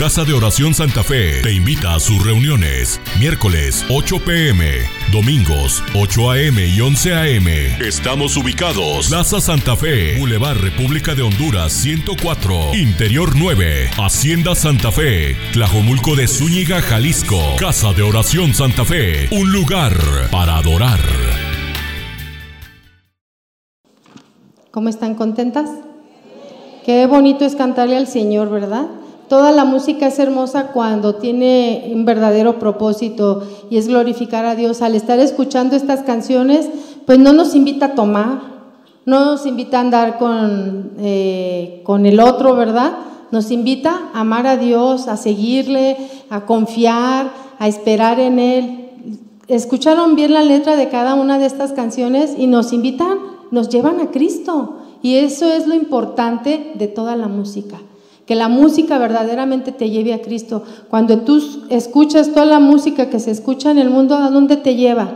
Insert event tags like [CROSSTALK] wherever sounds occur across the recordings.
Casa de Oración Santa Fe te invita a sus reuniones. Miércoles 8 pm, domingos 8 am y 11 am. Estamos ubicados. Plaza Santa Fe, Boulevard República de Honduras 104, Interior 9, Hacienda Santa Fe, Tlajomulco de Zúñiga, Jalisco. Casa de Oración Santa Fe, un lugar para adorar. ¿Cómo están contentas? Qué bonito es cantarle al Señor, ¿verdad? Toda la música es hermosa cuando tiene un verdadero propósito y es glorificar a Dios. Al estar escuchando estas canciones, pues no nos invita a tomar, no nos invita a andar con, eh, con el otro, ¿verdad? Nos invita a amar a Dios, a seguirle, a confiar, a esperar en Él. Escucharon bien la letra de cada una de estas canciones y nos invitan, nos llevan a Cristo. Y eso es lo importante de toda la música, que la música verdaderamente te lleve a Cristo. Cuando tú escuchas toda la música que se escucha en el mundo, ¿a dónde te lleva?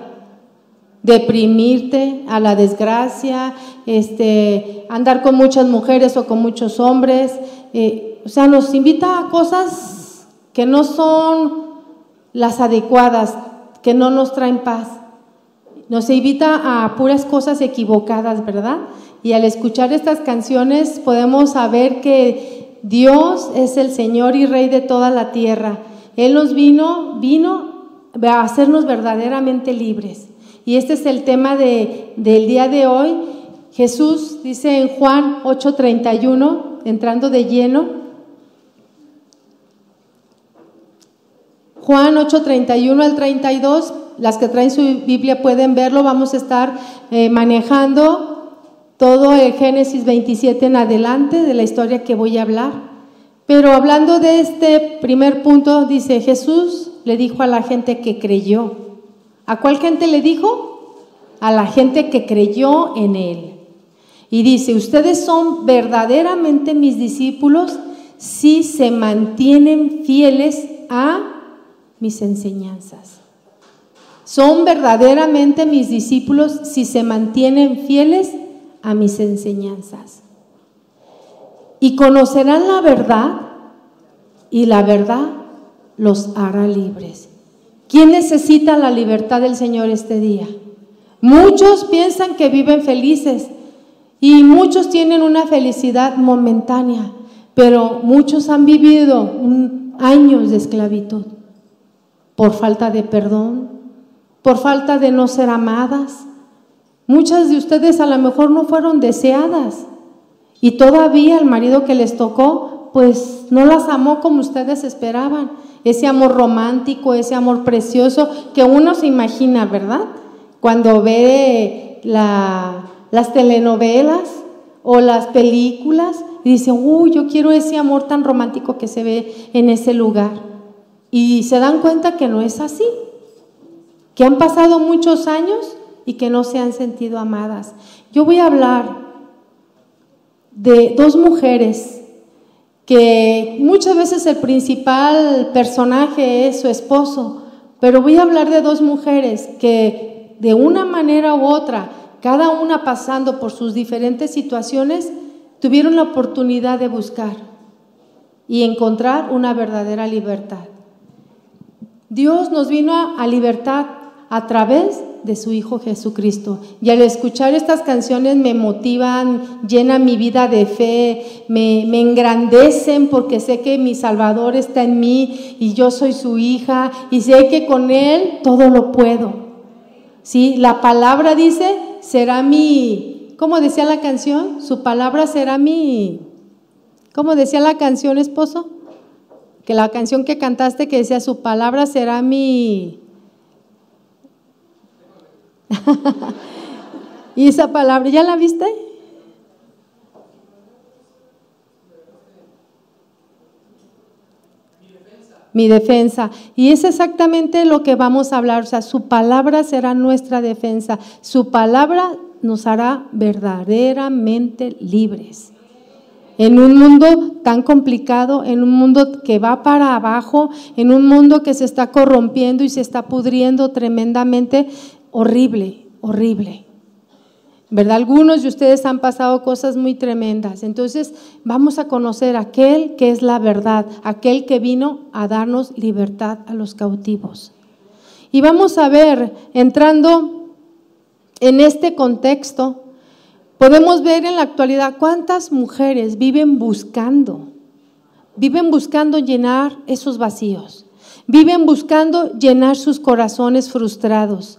Deprimirte, a la desgracia, este, andar con muchas mujeres o con muchos hombres. Eh, o sea, nos invita a cosas que no son las adecuadas, que no nos traen paz. Nos invita a puras cosas equivocadas, ¿verdad? Y al escuchar estas canciones podemos saber que Dios es el Señor y Rey de toda la tierra. Él nos vino, vino a hacernos verdaderamente libres. Y este es el tema de, del día de hoy. Jesús dice en Juan 8:31, entrando de lleno, Juan 8:31 al 32, las que traen su Biblia pueden verlo, vamos a estar eh, manejando todo el Génesis 27 en adelante de la historia que voy a hablar. Pero hablando de este primer punto, dice Jesús le dijo a la gente que creyó. ¿A cuál gente le dijo? A la gente que creyó en él. Y dice, ustedes son verdaderamente mis discípulos si se mantienen fieles a mis enseñanzas. Son verdaderamente mis discípulos si se mantienen fieles a mis enseñanzas. Y conocerán la verdad y la verdad los hará libres. ¿Quién necesita la libertad del Señor este día? Muchos piensan que viven felices y muchos tienen una felicidad momentánea, pero muchos han vivido años de esclavitud por falta de perdón, por falta de no ser amadas, Muchas de ustedes a lo mejor no fueron deseadas y todavía el marido que les tocó, pues no las amó como ustedes esperaban. Ese amor romántico, ese amor precioso que uno se imagina, ¿verdad? Cuando ve las telenovelas o las películas y dice, uy, yo quiero ese amor tan romántico que se ve en ese lugar. Y se dan cuenta que no es así, que han pasado muchos años y que no se han sentido amadas. Yo voy a hablar de dos mujeres que muchas veces el principal personaje es su esposo, pero voy a hablar de dos mujeres que de una manera u otra, cada una pasando por sus diferentes situaciones, tuvieron la oportunidad de buscar y encontrar una verdadera libertad. Dios nos vino a, libertad a través de su Hijo Jesucristo. Y al escuchar estas canciones me motivan, llenan mi vida de fe, me, me, engrandecen porque sé que mi Salvador está en mí y yo soy su hija y sé que con Él todo lo puedo. ¿Sí? La palabra dice, será mi, ¿cómo decía la canción? Su palabra será mi, ¿cómo decía la canción, esposo? Que la canción que cantaste que decía, su palabra será mi [LAUGHS] y esa palabra, ¿ya la viste? mi defensa. Y es exactamente lo que vamos a hablar. O sea, su palabra será nuestra defensa. Su palabra nos hará verdaderamente libres. En un mundo tan complicado, en un mundo que va para abajo, en un mundo que se está corrompiendo y se está pudriendo tremendamente, horrible, horrible. ¿verdad? Algunos de ustedes han pasado cosas muy tremendas. Entonces vamos a conocer aquel que es la verdad, aquel que vino a darnos libertad a los cautivos. Y vamos a ver, entrando en este contexto, podemos ver en la actualidad cuántas mujeres viven buscando, viven buscando llenar esos vacíos, viven buscando llenar sus corazones frustrados,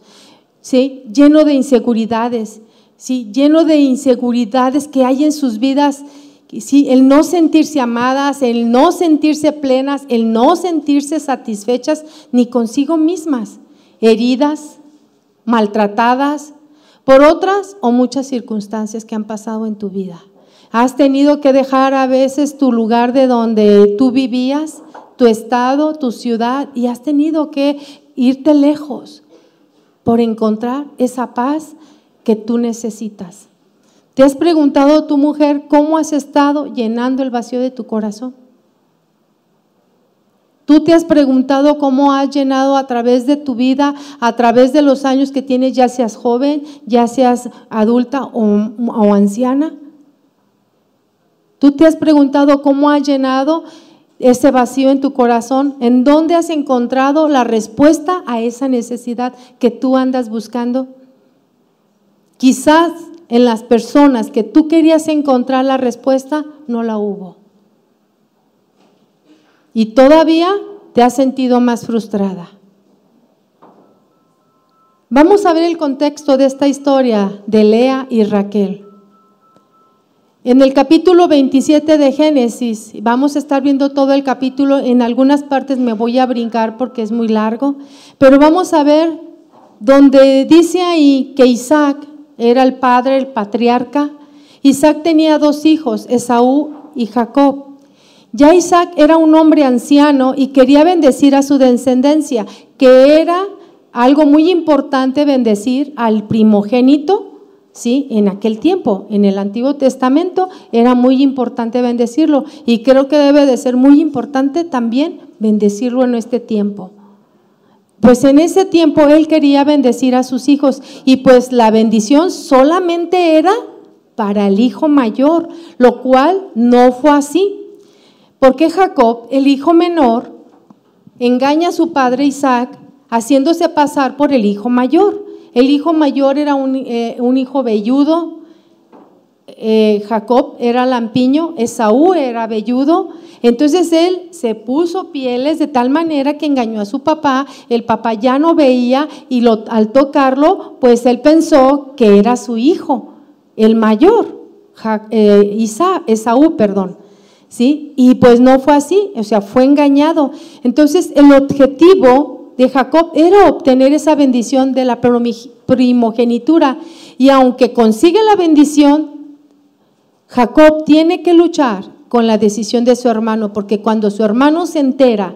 ¿sí? lleno de inseguridades, ¿sí? lleno de inseguridades que hay en sus vidas. ¿sí? El no sentirse amadas, el no sentirse plenas, el no sentirse satisfechas ni consigo mismas, heridas, maltratadas, por otras o muchas circunstancias que han pasado en tu vida. Has tenido que dejar a veces tu lugar de donde tú vivías, tu estado, tu ciudad, y has tenido que irte lejos por encontrar esa paz que tú necesitas. ¿Te has preguntado tu mujer cómo has estado llenando el vacío de tu corazón? ¿Tú te has preguntado cómo has llenado a través de tu vida, a través de los años que tienes, ya seas joven, ya seas adulta o, o anciana? ¿Tú te has preguntado cómo has llenado ese vacío en tu corazón? ¿En dónde has encontrado la respuesta a esa necesidad que tú andas buscando? Quizás en las personas que tú querías encontrar la respuesta, no la hubo. Y todavía te has sentido más frustrada. Vamos a ver el contexto de esta historia de Lea y Raquel. En el capítulo 27 de Génesis, vamos a estar viendo todo el capítulo, en algunas partes me voy a brincar porque es muy largo, pero vamos a ver donde dice ahí que Isaac era el padre, el patriarca. Isaac tenía dos hijos, Esaú y Jacob. Ya Isaac era un hombre anciano y quería bendecir a su descendencia, que era algo muy importante bendecir al primogénito, ¿sí? En aquel tiempo, en el Antiguo Testamento, era muy importante bendecirlo y creo que debe de ser muy importante también bendecirlo en este tiempo. Pues en ese tiempo él quería bendecir a sus hijos y pues la bendición solamente era para el hijo mayor, lo cual no fue así. Porque Jacob, el hijo menor, engaña a su padre Isaac haciéndose pasar por el hijo mayor. El hijo mayor era un, eh, hijo velludo, eh, Jacob era lampiño, Esaú era velludo, entonces él se puso pieles de tal manera que engañó a su papá, el papá ya no veía y lo, al tocarlo, pues él pensó que era su hijo, el mayor, eh, Esaú, perdón. ¿Sí? Y pues no fue así, o sea, fue engañado. Entonces el objetivo de Jacob era obtener esa bendición de la primogenitura. Y aunque consigue la bendición, Jacob tiene que luchar con la decisión de su hermano, porque cuando su hermano se entera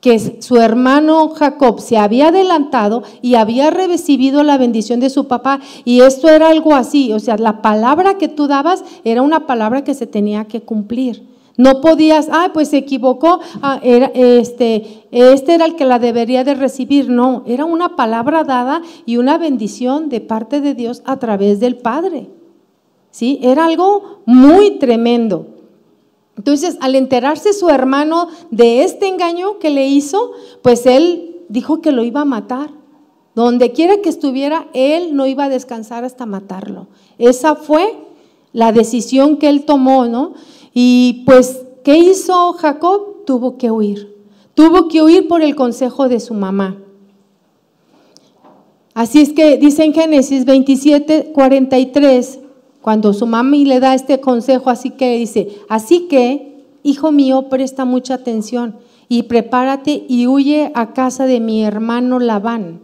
que su hermano Jacob se había adelantado y había recibido la bendición de su papá, y esto era algo así, o sea, la palabra que tú dabas era una palabra que se tenía que cumplir. No podías, ah, pues se equivocó, ah, este, este era el que la debería de recibir. No, era una palabra dada y una bendición de parte de Dios a través del Padre. ¿Sí? Era algo muy tremendo. Entonces, al enterarse su hermano de este engaño que le hizo, pues él dijo que lo iba a matar. Donde quiera que estuviera, él no iba a descansar hasta matarlo. Esa fue la decisión que él tomó, ¿no? Y pues, ¿qué hizo Jacob? Tuvo que huir. Tuvo que huir por el consejo de su mamá. Así es que dice en Génesis 27, 43, cuando su mami le da este consejo, así que dice, así que, hijo mío, presta mucha atención y prepárate y huye a casa de mi hermano Labán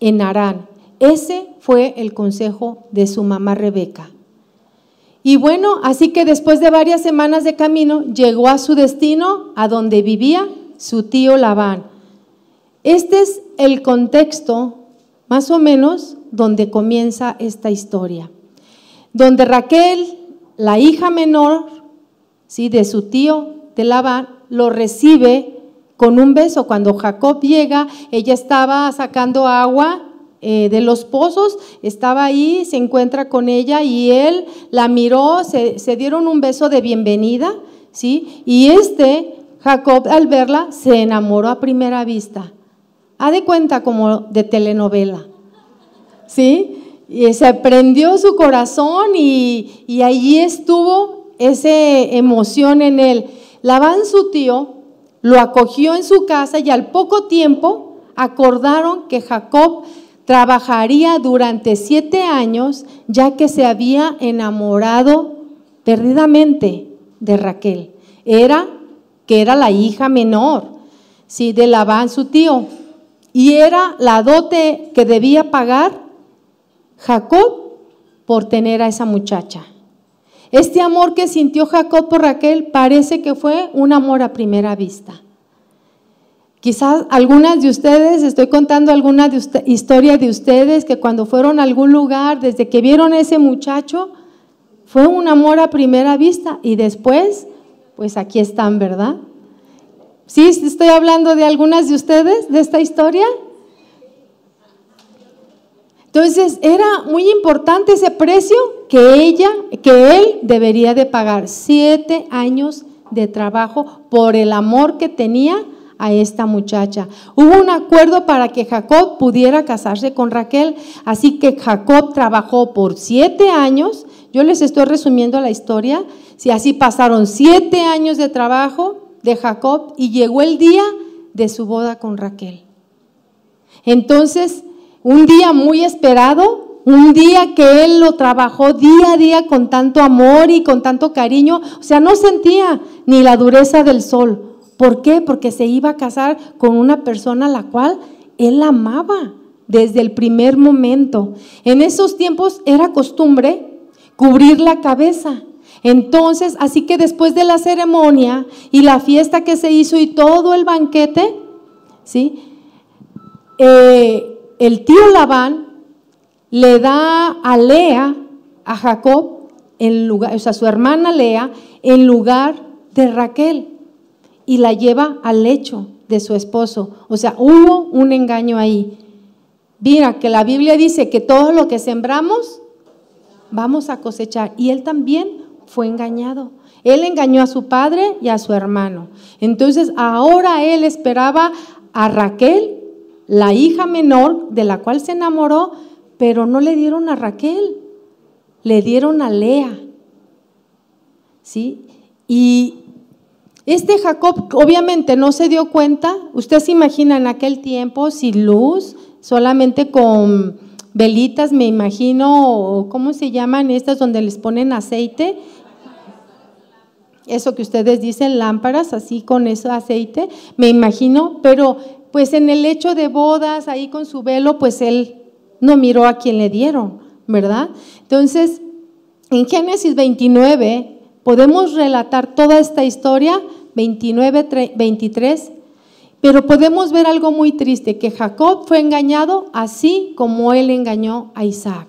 en Arán. Ese fue el consejo de su mamá Rebeca. Y bueno, así que después de varias semanas de camino, llegó a su destino, a donde vivía su tío Labán. Este es el contexto, más o menos, donde comienza esta historia donde Raquel, la hija menor ¿sí? de su tío de Labán, lo recibe con un beso. Cuando Jacob llega, ella estaba sacando agua eh, de los pozos, estaba ahí, se encuentra con ella y él la miró, se, dieron un beso de bienvenida, ¿sí? Y este, Jacob, al verla, se enamoró a primera vista. Ha de cuenta como de telenovela, ¿sí? Y se prendió su corazón y, y allí estuvo esa emoción en él. Labán, su tío, lo acogió en su casa y al poco tiempo acordaron que Jacob trabajaría durante siete años ya que se había enamorado perdidamente de Raquel. Era que era la hija menor, sí, de Labán su tío, y era la dote que debía pagar Jacob por tener a esa muchacha. Este amor que sintió Jacob por Raquel parece que fue un amor a primera vista. Quizás algunas de ustedes, estoy contando alguna de historia de ustedes que cuando fueron a algún lugar, desde que vieron a ese muchacho, fue un amor a primera vista y después, pues aquí están, ¿verdad? ¿Sí? ¿Estoy hablando de algunas de ustedes de esta historia? Entonces era muy importante ese precio que ella, que él debería de pagar. Siete años de trabajo por el amor que tenía a esta muchacha. Hubo un acuerdo para que Jacob pudiera casarse con Raquel, así que Jacob trabajó por siete años. Yo les estoy resumiendo la historia. Si así pasaron siete años de trabajo de Jacob y llegó el día de su boda con Raquel. Entonces, un día muy esperado, un día que él lo trabajó día a día con tanto amor y con tanto cariño, o sea, no sentía ni la dureza del sol, ¿Por qué? Porque se iba a casar con una persona a la cual él amaba desde el primer momento. En esos tiempos era costumbre cubrir la cabeza. Entonces, así que después de la ceremonia y la fiesta que se hizo y todo el banquete, ¿sí? Eh, el tío Labán le da a Lea, a Jacob, en lugar, o sea, su hermana Lea, en lugar de Raquel y la lleva al lecho de su esposo. O sea, hubo un engaño ahí. Mira, que la Biblia dice que todo lo que sembramos, vamos a cosechar. Y él también fue engañado. Él engañó a su padre y a su hermano. Entonces, ahora él esperaba a Raquel, la hija menor de la cual se enamoró, pero no le dieron a Raquel, le dieron a Lea. ¿Sí? Y este Jacob obviamente no se dio cuenta, usted se imagina en aquel tiempo sin luz, solamente con velitas, me imagino, ¿cómo se llaman estas donde les ponen aceite? Eso que ustedes dicen, lámparas, así con ese aceite, me imagino, pero pues en el hecho de bodas, ahí con su velo, pues él no miró a quien le dieron, ¿verdad? Entonces, en Génesis 29 podemos relatar toda esta historia 29, 23, pero podemos ver algo muy triste, que Jacob fue engañado así como él engañó a Isaac.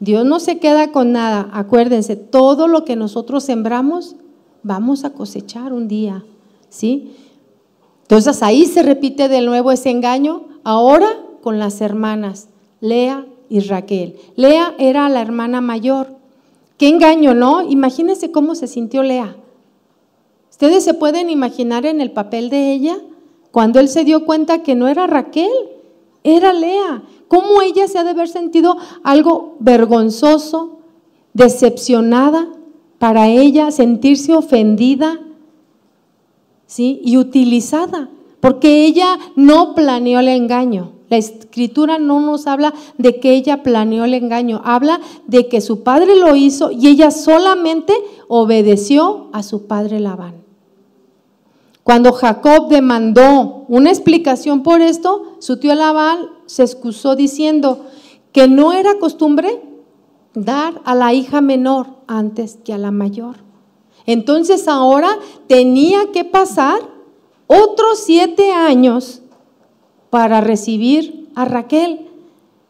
Dios no se queda con nada, acuérdense, todo lo que nosotros sembramos, vamos a cosechar un día, ¿sí? Entonces ahí se repite de nuevo ese engaño, ahora con las hermanas, Lea y Raquel. Lea era la hermana mayor. Qué engaño, ¿no? Imagínense cómo se sintió Lea. Ustedes se pueden imaginar en el papel de ella cuando él se dio cuenta que no era Raquel, era Lea. ¿Cómo ella se ha de haber sentido algo vergonzoso, decepcionada para ella, sentirse ofendida ¿sí? y utilizada? Porque ella no planeó el engaño. La escritura no nos habla de que ella planeó el engaño, habla de que su padre lo hizo y ella solamente obedeció a su padre Labán. Cuando Jacob demandó una explicación por esto, su tío Labán se excusó diciendo que no era costumbre dar a la hija menor antes que a la mayor. Entonces ahora tenía que pasar otros siete años para recibir a Raquel.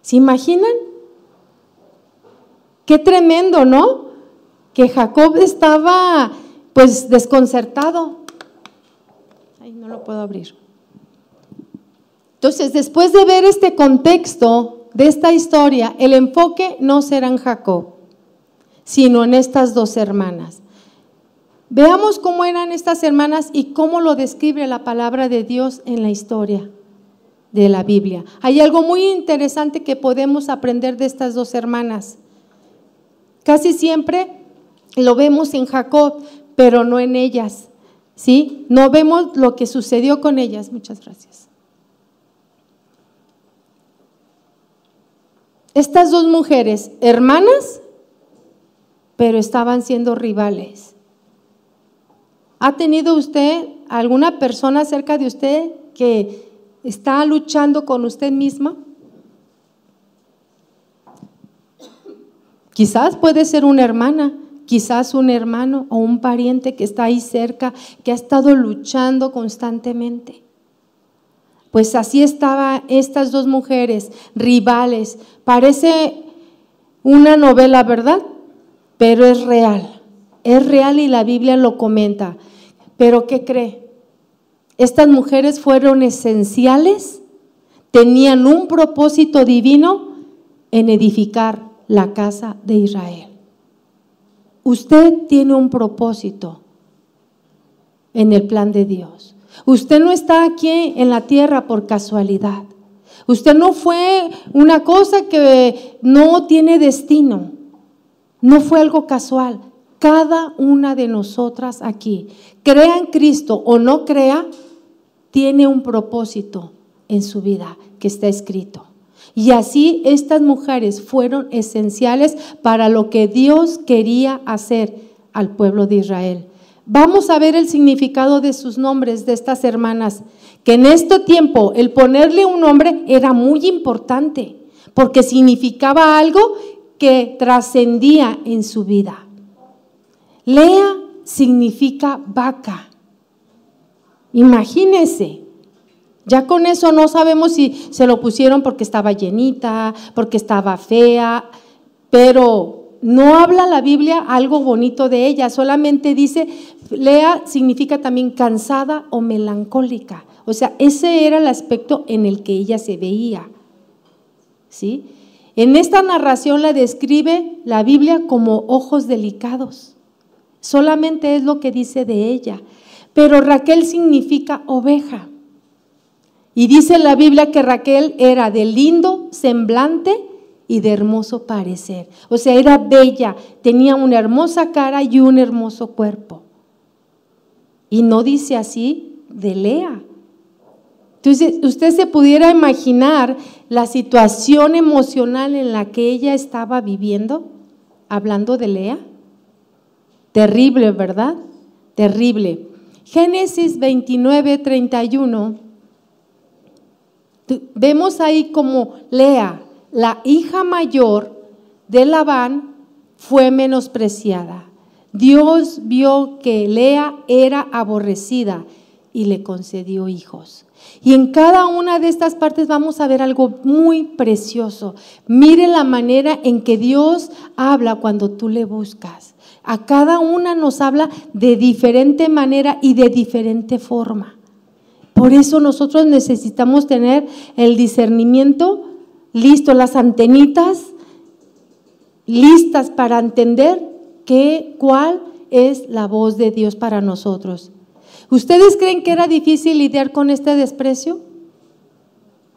¿Se imaginan? Qué tremendo, ¿no? Que Jacob estaba pues desconcertado no lo puedo abrir. Entonces, después de ver este contexto de esta historia, el enfoque no será en Jacob, sino en estas dos hermanas. Veamos cómo eran estas hermanas y cómo lo describe la palabra de Dios en la historia de la Biblia. Hay algo muy interesante que podemos aprender de estas dos hermanas. Casi siempre lo vemos en Jacob, pero no en ellas. ¿Sí? No vemos lo que sucedió con ellas. Muchas gracias. Estas dos mujeres, hermanas, pero estaban siendo rivales. ¿Ha tenido usted alguna persona cerca de usted que está luchando con usted misma? Quizás puede ser una hermana, quizás un hermano o un pariente que está ahí cerca, que ha estado luchando constantemente. Pues así estaban estas dos mujeres, rivales. Parece una novela, ¿verdad? Pero es real. Es real y la Biblia lo comenta. Pero ¿qué cree? Estas mujeres fueron esenciales, tenían un propósito divino en edificar la casa de Israel. Usted tiene un propósito en el plan de Dios. Usted no está aquí en la tierra por casualidad. Usted no fue una cosa que no tiene destino. No fue algo casual. Cada una de nosotras aquí, crea en Cristo o no crea, tiene un propósito en su vida que está escrito. Y así estas mujeres fueron esenciales para lo que Dios quería hacer al pueblo de Israel. Vamos a ver el significado de sus nombres de estas hermanas, que en este tiempo el ponerle un nombre era muy importante, porque significaba algo que trascendía en su vida. Lea significa vaca. Imagínese. Ya con eso no sabemos si se lo pusieron porque estaba llenita, porque estaba fea, pero no habla la Biblia algo bonito de ella, solamente dice, lea significa también cansada o melancólica. O sea, ese era el aspecto en el que ella se veía. ¿Sí? En esta narración la describe la Biblia como ojos delicados. Solamente es lo que dice de ella. Pero Raquel significa oveja. Y dice la Biblia que Raquel era de lindo semblante y de hermoso parecer. O sea, era bella, tenía una hermosa cara y un hermoso cuerpo. Y no dice así de Lea. Entonces, usted se pudiera imaginar la situación emocional en la que ella estaba viviendo, hablando de Lea. Terrible, ¿verdad? Terrible. Génesis 29, 31, vemos ahí como Lea, la hija mayor de Labán, fue menospreciada. Dios vio que Lea era aborrecida y le concedió hijos. Y en cada una de estas partes vamos a ver algo muy precioso. Mire la manera en que Dios habla cuando tú le buscas. A cada una nos habla de diferente manera y de diferente forma. Por eso nosotros necesitamos tener el discernimiento listo, las antenitas listas para entender qué, cuál es la voz de Dios para nosotros. ¿Ustedes creen que era difícil lidiar con este desprecio?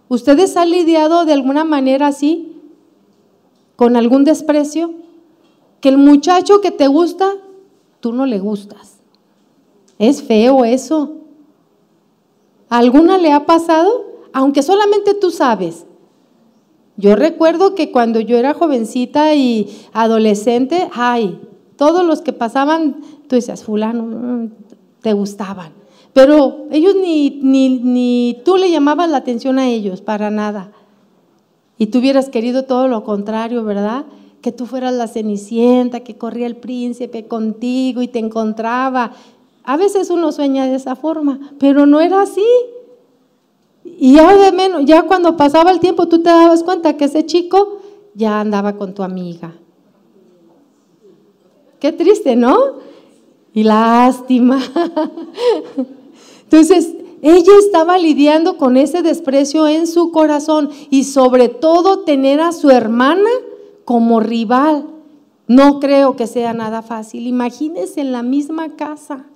¿Ustedes han lidiado de alguna manera así? ¿Con algún desprecio? que el muchacho que te gusta, tú no le gustas. Es feo eso. Alguna le ha pasado? Aunque solamente tú sabes. Yo recuerdo que cuando yo era jovencita y adolescente, ay, todos los que pasaban, tú decías, fulano, mm, te gustaban. Pero ellos ni, ni, ni tú le llamabas la atención a ellos, para nada. Y tú hubieras querido todo lo contrario, ¿verdad? que tú fueras la cenicienta, que corría el príncipe contigo y te encontraba. A veces uno sueña de esa forma, pero no era así. Y ya de menos, ya cuando pasaba el tiempo tú te dabas cuenta que ese chico ya andaba con tu amiga. Qué triste, ¿no? Y lástima. [LAUGHS] Entonces, ella estaba lidiando con ese desprecio en su corazón y sobre todo tener a su hermana como rival. No creo que sea nada fácil. Imagínense en la misma casa.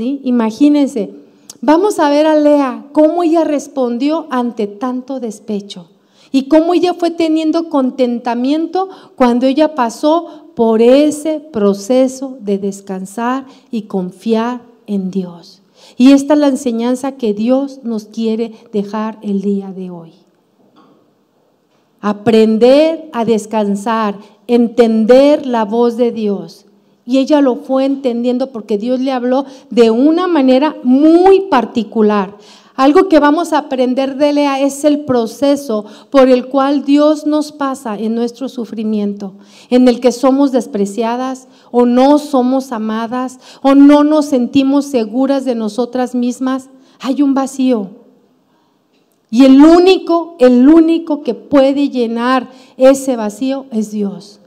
Imagínense. Vamos a ver a Lea cómo ella respondió ante tanto despecho y cómo ella fue teniendo contentamiento cuando ella pasó por ese proceso de descansar y confiar en Dios. Y esta es la enseñanza que Dios nos quiere dejar el día de hoy. Aprender a descansar, entender la voz de Dios. Y ella lo fue entendiendo porque Dios le habló de una manera muy particular. Algo que vamos a aprender de Lea es el proceso por el cual Dios nos pasa en nuestro sufrimiento, en el que somos despreciadas o no somos amadas o no nos sentimos seguras de nosotras mismas. Hay un vacío. Y el único, el único que puede llenar ese vacío es Dios.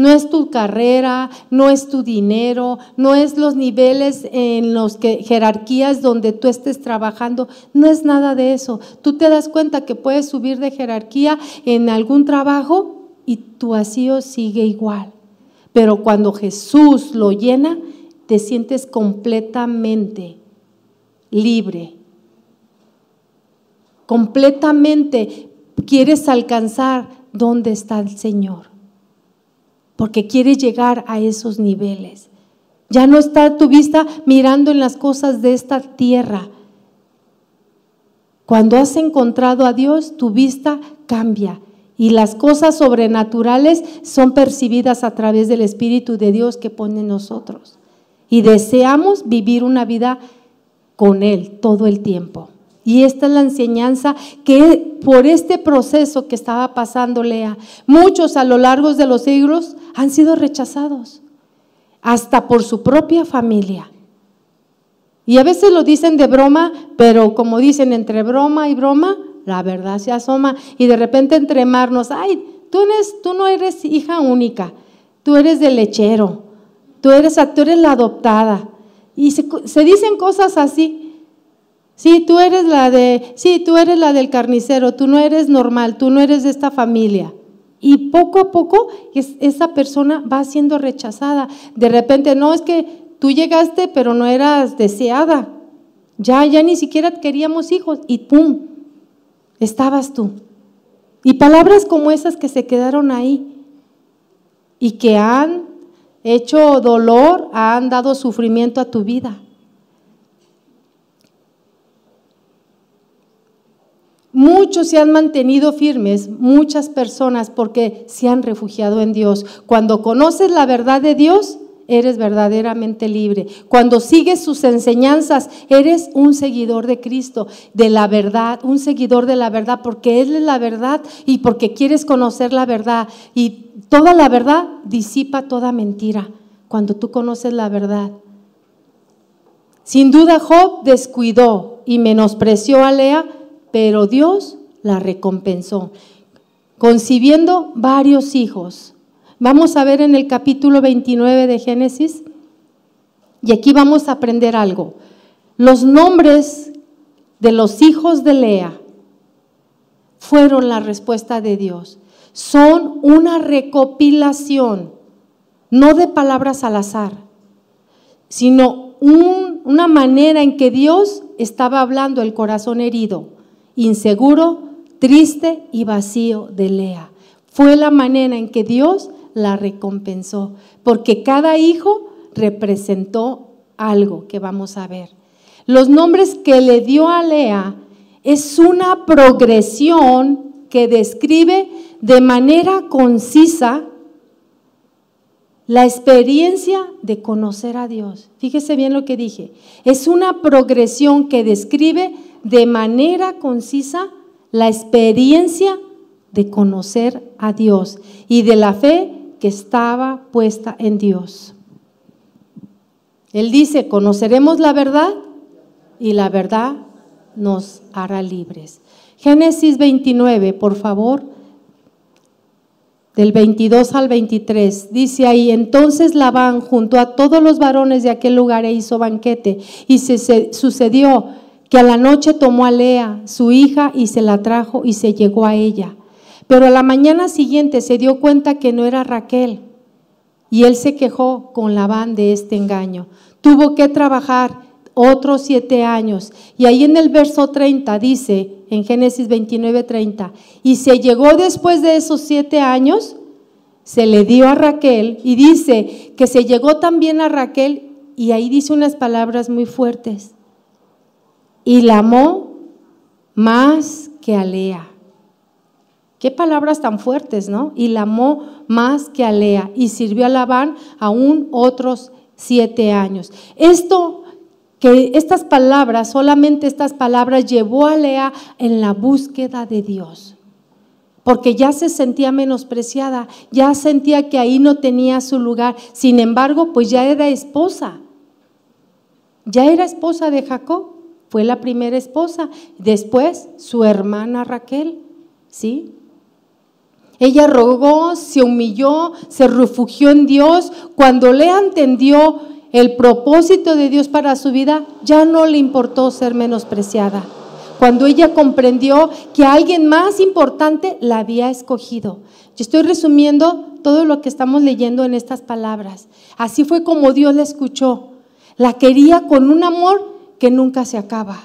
No es tu carrera, no es tu dinero, no es los niveles en los que jerarquías donde tú estés trabajando, no es nada de eso. Tú te das cuenta que puedes subir de jerarquía en algún trabajo y tu vacío sigue igual. Pero cuando Jesús lo llena, te sientes completamente libre. Completamente quieres alcanzar dónde está el Señor porque quieres llegar a esos niveles. Ya no está tu vista mirando en las cosas de esta tierra. Cuando has encontrado a Dios, tu vista cambia y las cosas sobrenaturales son percibidas a través del Espíritu de Dios que pone en nosotros. Y deseamos vivir una vida con Él todo el tiempo. Y esta es la enseñanza que por este proceso que estaba pasando Lea, muchos a lo largo de los siglos han sido rechazados, hasta por su propia familia. Y a veces lo dicen de broma, pero como dicen entre broma y broma, la verdad se asoma. Y de repente entre marnos, ay, tú, no eres hija única, tú eres del lechero, tú eres, tú la adoptada. Y se dicen cosas así. Sí, tú eres la de, sí, tú eres la del carnicero, tú no eres normal, tú no eres de esta familia. Y poco a poco esa persona va siendo rechazada. De repente, no es que tú llegaste, pero no eras deseada. Ya, ya ni siquiera queríamos hijos y ¡pum! Estabas tú. Y palabras como esas que se quedaron ahí y que han hecho dolor, han dado sufrimiento a tu vida. Muchos se han mantenido firmes, muchas personas, porque se han refugiado en Dios. Cuando conoces la verdad de Dios, eres verdaderamente libre. Cuando sigues sus enseñanzas, eres un seguidor de Cristo, de la verdad, un seguidor de la verdad, porque Él es la verdad y porque quieres conocer la verdad. Y toda la verdad disipa toda mentira cuando tú conoces la verdad. Sin duda Job descuidó y menospreció a Lea pero Dios la recompensó, concibiendo varios hijos. Vamos a ver en el capítulo 29 de Génesis, y aquí vamos a aprender algo. Los nombres de los hijos de Lea fueron la respuesta de Dios. Son una recopilación, no de palabras al azar, sino una manera en que Dios estaba hablando el corazón herido inseguro, triste y vacío de Lea. Fue la manera en que Dios la recompensó, porque cada hijo representó algo que vamos a ver. Los nombres que le dio a Lea es una progresión que describe de manera concisa la experiencia de conocer a Dios. Fíjese bien lo que dije. Es una progresión que describe de manera concisa la experiencia de conocer a Dios y de la fe que estaba puesta en Dios. Él dice, conoceremos la verdad y la verdad nos hará libres. Génesis 29, por favor. del 22 al 23. Dice ahí, entonces Labán juntó a todos los varones de aquel lugar e hizo banquete. Y se, sucedió que a la noche tomó a Lea, su hija, y se la trajo y se llegó a ella. Pero a la mañana siguiente se dio cuenta que no era Raquel. Y él se quejó con Labán de este engaño. Tuvo que trabajar otros siete años. Y ahí en el verso 30 dice, en Génesis 29, 30, y se llegó después de esos siete años, se le dio a Raquel, y dice que se llegó también a Raquel, y ahí dice unas palabras muy fuertes, y la amó más que a Lea. Qué palabras tan fuertes, ¿no? Y la amó más que a Lea, y sirvió a Labán aún otros siete años. Esto que estas palabras, solamente estas palabras llevó a Lea en la búsqueda de Dios. Porque ya se sentía menospreciada, ya sentía que ahí no tenía su lugar. Sin embargo, pues ya era esposa. Ya era esposa de Jacob, fue la primera esposa. Después, su hermana Raquel, ¿sí? Ella rogó, se humilló, se refugió en Dios. Cuando Lea entendió el propósito de Dios para su vida, ya no le importó ser menospreciada. Cuando ella comprendió que alguien más importante la había escogido. Yo estoy resumiendo todo lo que estamos leyendo en estas palabras. Así fue como Dios la escuchó. La quería con un amor que nunca se acaba.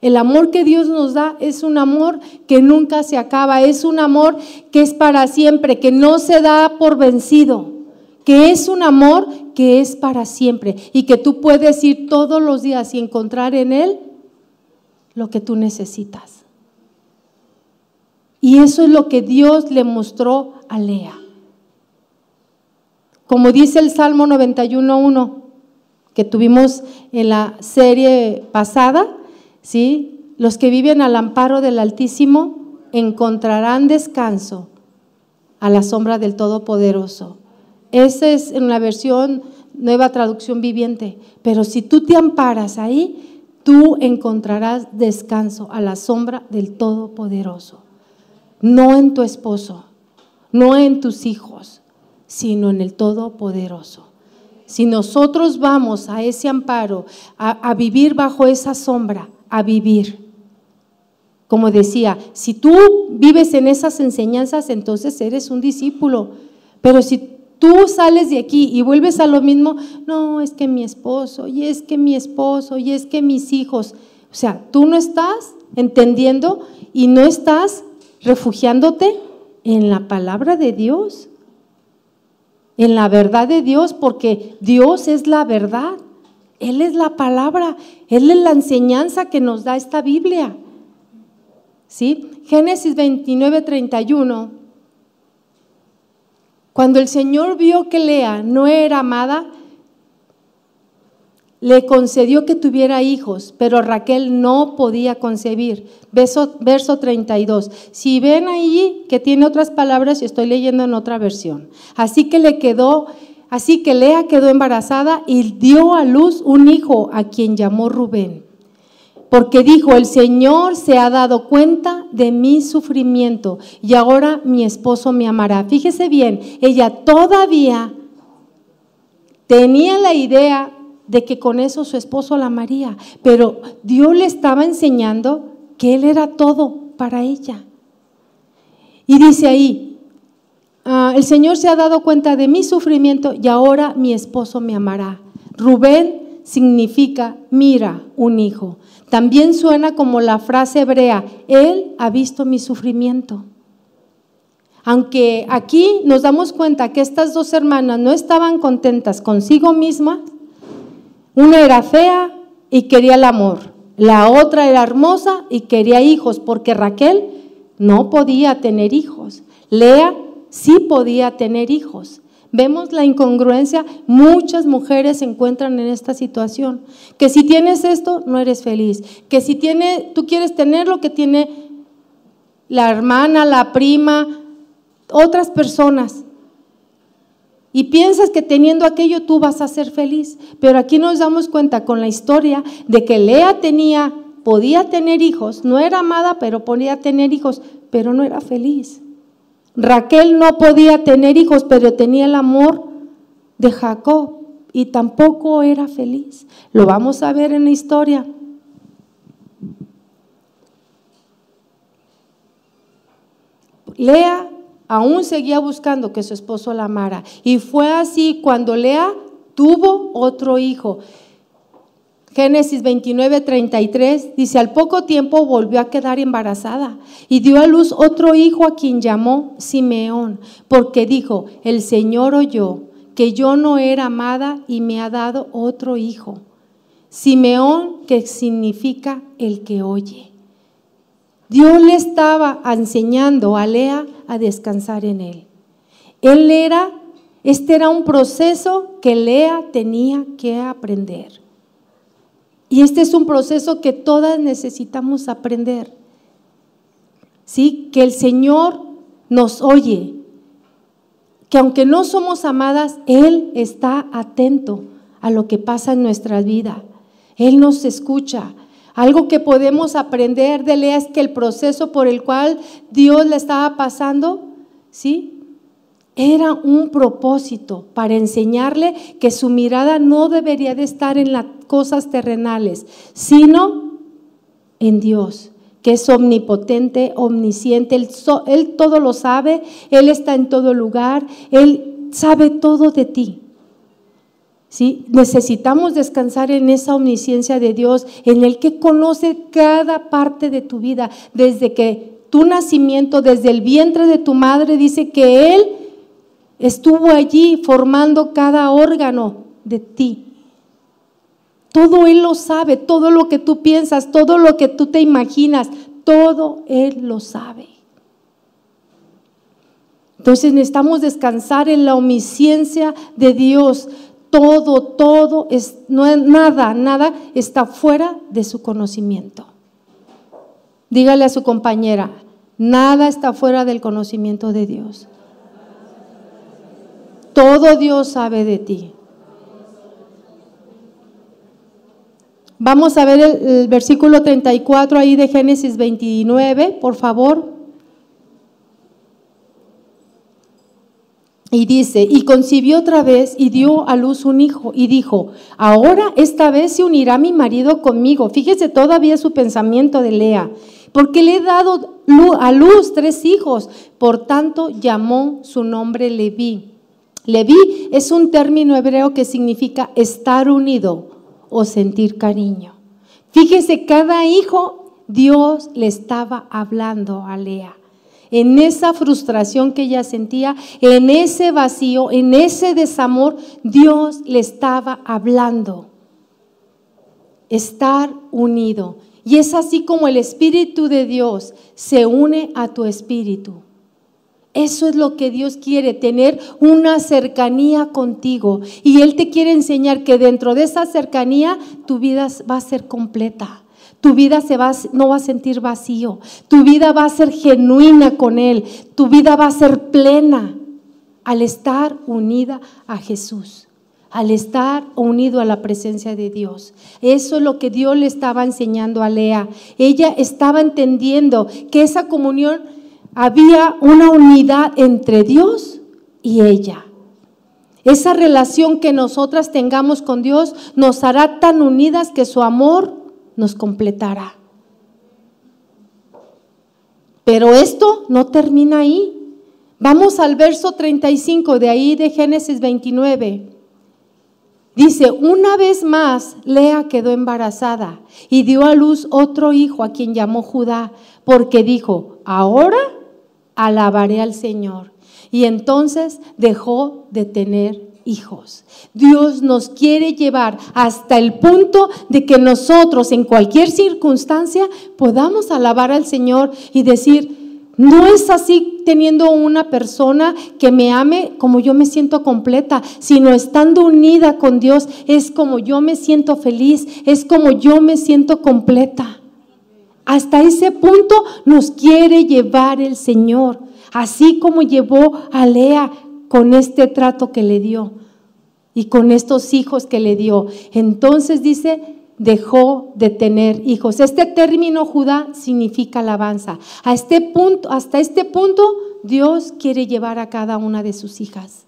El amor que Dios nos da es un amor que nunca se acaba, es un amor que es para siempre, que no se da por vencido, que es un amor que es para siempre y que tú puedes ir todos los días y encontrar en Él lo que tú necesitas. Y eso es lo que Dios le mostró a Lea. Como dice el Salmo 91.1 que tuvimos en la serie pasada, ¿sí? Los que viven al amparo del Altísimo encontrarán descanso a la sombra del Todopoderoso. Esa es en la versión nueva traducción viviente. Pero si tú te amparas ahí, tú encontrarás descanso a la sombra del Todopoderoso. No en tu esposo, no en tus hijos, sino en el Todopoderoso. Si nosotros vamos a ese amparo, a, vivir bajo esa sombra, a vivir. Como decía, si tú vives en esas enseñanzas, entonces eres un discípulo. Pero si tú sales de aquí y vuelves a lo mismo, no, es que mi esposo, y es que mi esposo, y es que mis hijos. O sea, tú no estás entendiendo y no estás refugiándote en la palabra de Dios, en la verdad de Dios, porque Dios es la verdad. Él es la palabra, Él es la enseñanza que nos da esta Biblia. ¿Sí? Génesis 29, 31 cuando el Señor vio que Lea no era amada, le concedió que tuviera hijos, pero Raquel no podía concebir. Verso, verso 32. Si ven ahí que tiene otras palabras, estoy leyendo en otra versión. Así que le quedó, así que Lea quedó embarazada y dio a luz un hijo a quien llamó Rubén porque dijo, el Señor se ha dado cuenta de mi sufrimiento y ahora mi esposo me amará. Fíjese bien, ella todavía tenía la idea de que con eso su esposo la amaría, pero Dios le estaba enseñando que Él era todo para ella. Y dice ahí, ah, el Señor se ha dado cuenta de mi sufrimiento y ahora mi esposo me amará. Rubén significa mira un hijo. También suena como la frase hebrea, Él ha visto mi sufrimiento. Aunque aquí nos damos cuenta que estas dos hermanas no estaban contentas consigo mismas, una era fea y quería el amor, la otra era hermosa y quería hijos, porque Raquel no podía tener hijos, Lea sí podía tener hijos. Vemos la incongruencia, muchas mujeres se encuentran en esta situación, que si tienes esto no eres feliz, que si tiene, tú quieres tener lo que tiene la hermana, la prima, otras personas. Y piensas que teniendo aquello tú vas a ser feliz. Pero aquí nos damos cuenta con la historia de que Lea tenía, podía tener hijos, no era amada, pero podía tener hijos, pero no era feliz. Raquel no podía tener hijos, pero tenía el amor de Jacob y tampoco era feliz. Lo vamos a ver en la historia. Lea aún seguía buscando que su esposo la amara. Y fue así cuando Lea tuvo otro hijo. Génesis 29, 33 dice, al poco tiempo volvió a quedar embarazada y dio a luz otro hijo a quien llamó Simeón, porque dijo, el Señor oyó que yo no era amada y me ha dado otro hijo. Simeón, que significa el que oye. Dios le estaba enseñando a Lea a descansar en él. Él era, este era un proceso que Lea tenía que aprender. Y este es un proceso que todas necesitamos aprender. ¿Sí? Que el Señor nos oye. Que aunque no somos amadas, Él está atento a lo que pasa en nuestra vida. Él nos escucha. Algo que podemos aprender de Lea es que el proceso por el cual Dios le estaba pasando, ¿sí? Era un propósito para enseñarle que su mirada no debería de estar en las cosas terrenales, sino en Dios, que es omnipotente, omnisciente, él, él todo lo sabe, Él está en todo lugar, Él sabe todo de ti. ¿Sí? Necesitamos descansar en esa omnisciencia de Dios, en el que conoce cada parte de tu vida, desde que tu nacimiento, desde el vientre de tu madre, dice que Él estuvo allí formando cada órgano de ti. Todo Él lo sabe, todo lo que tú piensas, todo lo que tú te imaginas, todo Él lo sabe. Entonces necesitamos descansar en la omnisciencia de Dios. Todo, todo, es, no, nada, nada está fuera de su conocimiento. Dígale a su compañera, nada está fuera del conocimiento de Dios. Todo Dios sabe de ti. Vamos a ver el, versículo 34 ahí de Génesis 29, por favor. Y dice, y concibió otra vez y dio a luz un hijo y dijo, ahora esta vez se unirá mi marido conmigo. Fíjese todavía su pensamiento de Lea, porque le he dado a luz tres hijos, por tanto llamó su nombre Leví. Leví es un término hebreo que significa estar unido o sentir cariño. Fíjese, cada hijo Dios le estaba hablando a Lea. En esa frustración que ella sentía, en ese vacío, en ese desamor, Dios le estaba hablando. Estar unido. Y es así como el Espíritu de Dios se une a tu espíritu. Eso es lo que Dios quiere, tener una cercanía contigo. Y Él te quiere enseñar que dentro de esa cercanía tu vida va a ser completa. Tu vida se va, no va a sentir vacío. Tu vida va a ser genuina con Él. Tu vida va a ser plena al estar unida a Jesús, al estar unido a la presencia de Dios. Eso es lo que Dios le estaba enseñando a Lea. Ella estaba entendiendo que esa comunión había una unidad entre Dios y ella. Esa relación que nosotras tengamos con Dios nos hará tan unidas que su amor nos completará. Pero esto no termina ahí. Vamos al verso 35 de ahí de Génesis 29. Dice, una vez más Lea quedó embarazada y dio a luz otro hijo a quien llamó Judá, porque dijo, ahora alabaré al Señor. Y entonces dejó de tener hijos. Dios nos quiere llevar hasta el punto de que nosotros en cualquier circunstancia podamos alabar al Señor y decir, no es así teniendo una persona que me ame como yo me siento completa, sino estando unida con Dios es como yo me siento feliz, es como yo me siento completa. Hasta ese punto nos quiere llevar el Señor, así como llevó a Lea con este trato que le dio y con estos hijos que le dio. Entonces dice, dejó de tener hijos. Este término Judá significa alabanza. A este punto, hasta este punto Dios quiere llevar a cada una de sus hijas.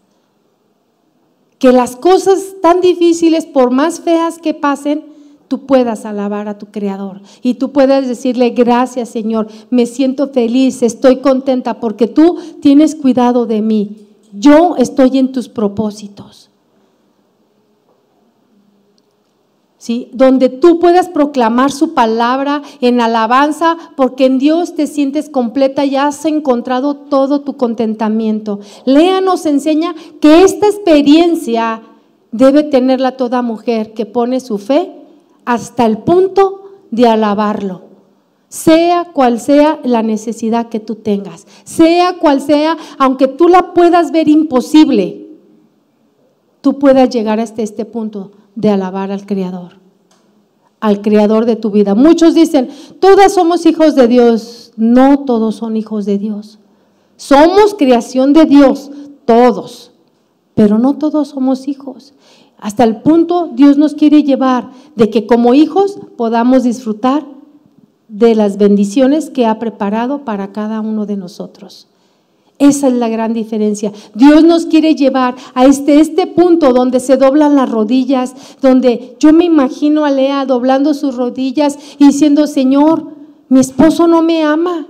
Que las cosas tan difíciles, por más feas que pasen, tú puedas alabar a tu Creador y tú puedas decirle, gracias Señor, me siento feliz, estoy contenta porque tú tienes cuidado de mí. Yo estoy en tus propósitos. Donde tú puedas proclamar su palabra en alabanza, porque en Dios te sientes completa y has encontrado todo tu contentamiento. Lea nos enseña que esta experiencia debe tenerla toda mujer que pone su fe hasta el punto de alabarlo. Sea cual sea la necesidad que tú tengas, sea cual sea, aunque tú la puedas ver imposible, tú puedas llegar hasta este punto de alabar al Creador, al Creador de tu vida. Muchos dicen, todas somos hijos de Dios. No todos son hijos de Dios. Somos creación de Dios, todos, pero no todos somos hijos. Hasta el punto Dios nos quiere llevar de que como hijos podamos disfrutar de las bendiciones que ha preparado para cada uno de nosotros. Esa es la gran diferencia. Dios nos quiere llevar a este, este punto donde se doblan las rodillas, donde yo me imagino a Lea doblando sus rodillas y diciendo, Señor, mi esposo no me ama,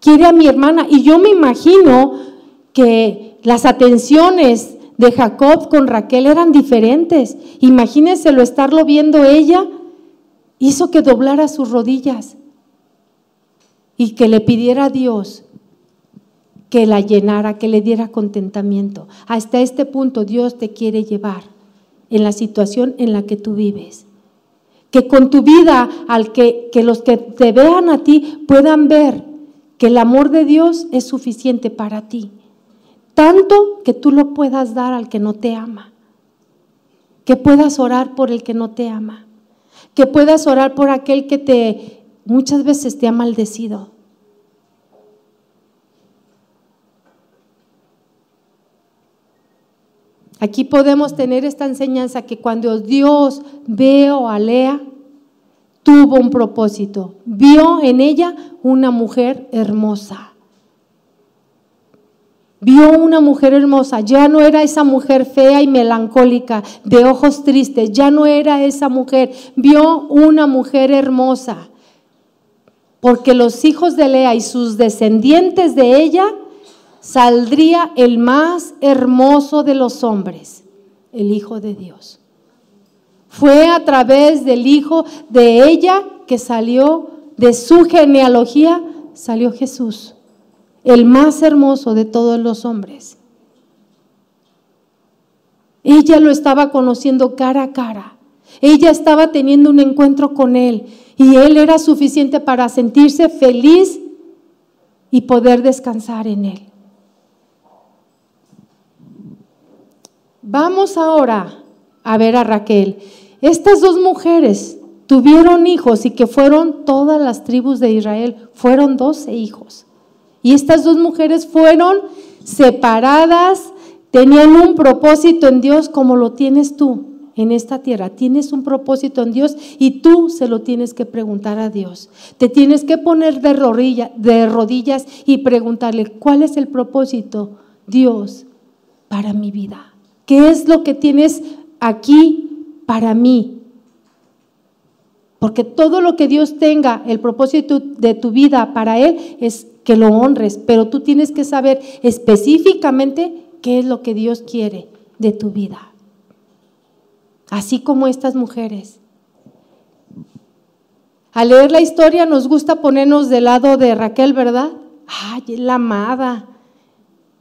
quiere a mi hermana. Y yo me imagino que las atenciones de Jacob con Raquel eran diferentes. Imagínenselo estarlo viendo ella, hizo que doblara sus rodillas y que le pidiera a Dios que la llenara, que le diera contentamiento. Hasta este punto Dios te quiere llevar en la situación en la que tú vives. Que con tu vida, al que, que los que te vean a ti puedan ver que el amor de Dios es suficiente para ti. Tanto que tú lo puedas dar al que no te ama. Que puedas orar por el que no te ama. Que puedas orar por aquel que te muchas veces te ha maldecido Aquí podemos tener esta enseñanza que cuando Dios veo a Lea, tuvo un propósito. Vio en ella una mujer hermosa. Vio una mujer hermosa, ya no era esa mujer fea y melancólica, de ojos tristes, ya no era esa mujer, vio una mujer hermosa, porque los hijos de Lea y sus descendientes de ella saldría el más hermoso de los hombres, el Hijo de Dios. Fue a través del Hijo de ella que salió, de su genealogía, salió Jesús, el más hermoso de todos los hombres. Ella lo estaba conociendo cara a cara. Ella estaba teniendo un encuentro con él y él era suficiente para sentirse feliz y poder descansar en él. Vamos ahora a ver a Raquel. Estas dos mujeres tuvieron hijos y que fueron todas las tribus de Israel, fueron doce hijos. Y estas dos mujeres fueron separadas, tenían un propósito en Dios como lo tienes tú en esta tierra. Tienes un propósito en Dios y tú se lo tienes que preguntar a Dios. Te tienes que poner de, de rodillas y preguntarle, ¿cuál es el propósito, Dios, para mi vida? ¿Qué es lo que tienes aquí para mí? Porque todo lo que Dios tenga, el propósito de tu vida para Él es que lo honres, pero tú tienes que saber específicamente qué es lo que Dios quiere de tu vida. Así como estas mujeres. Al leer la historia nos gusta ponernos del lado de Raquel, ¿verdad? Ay, la amada.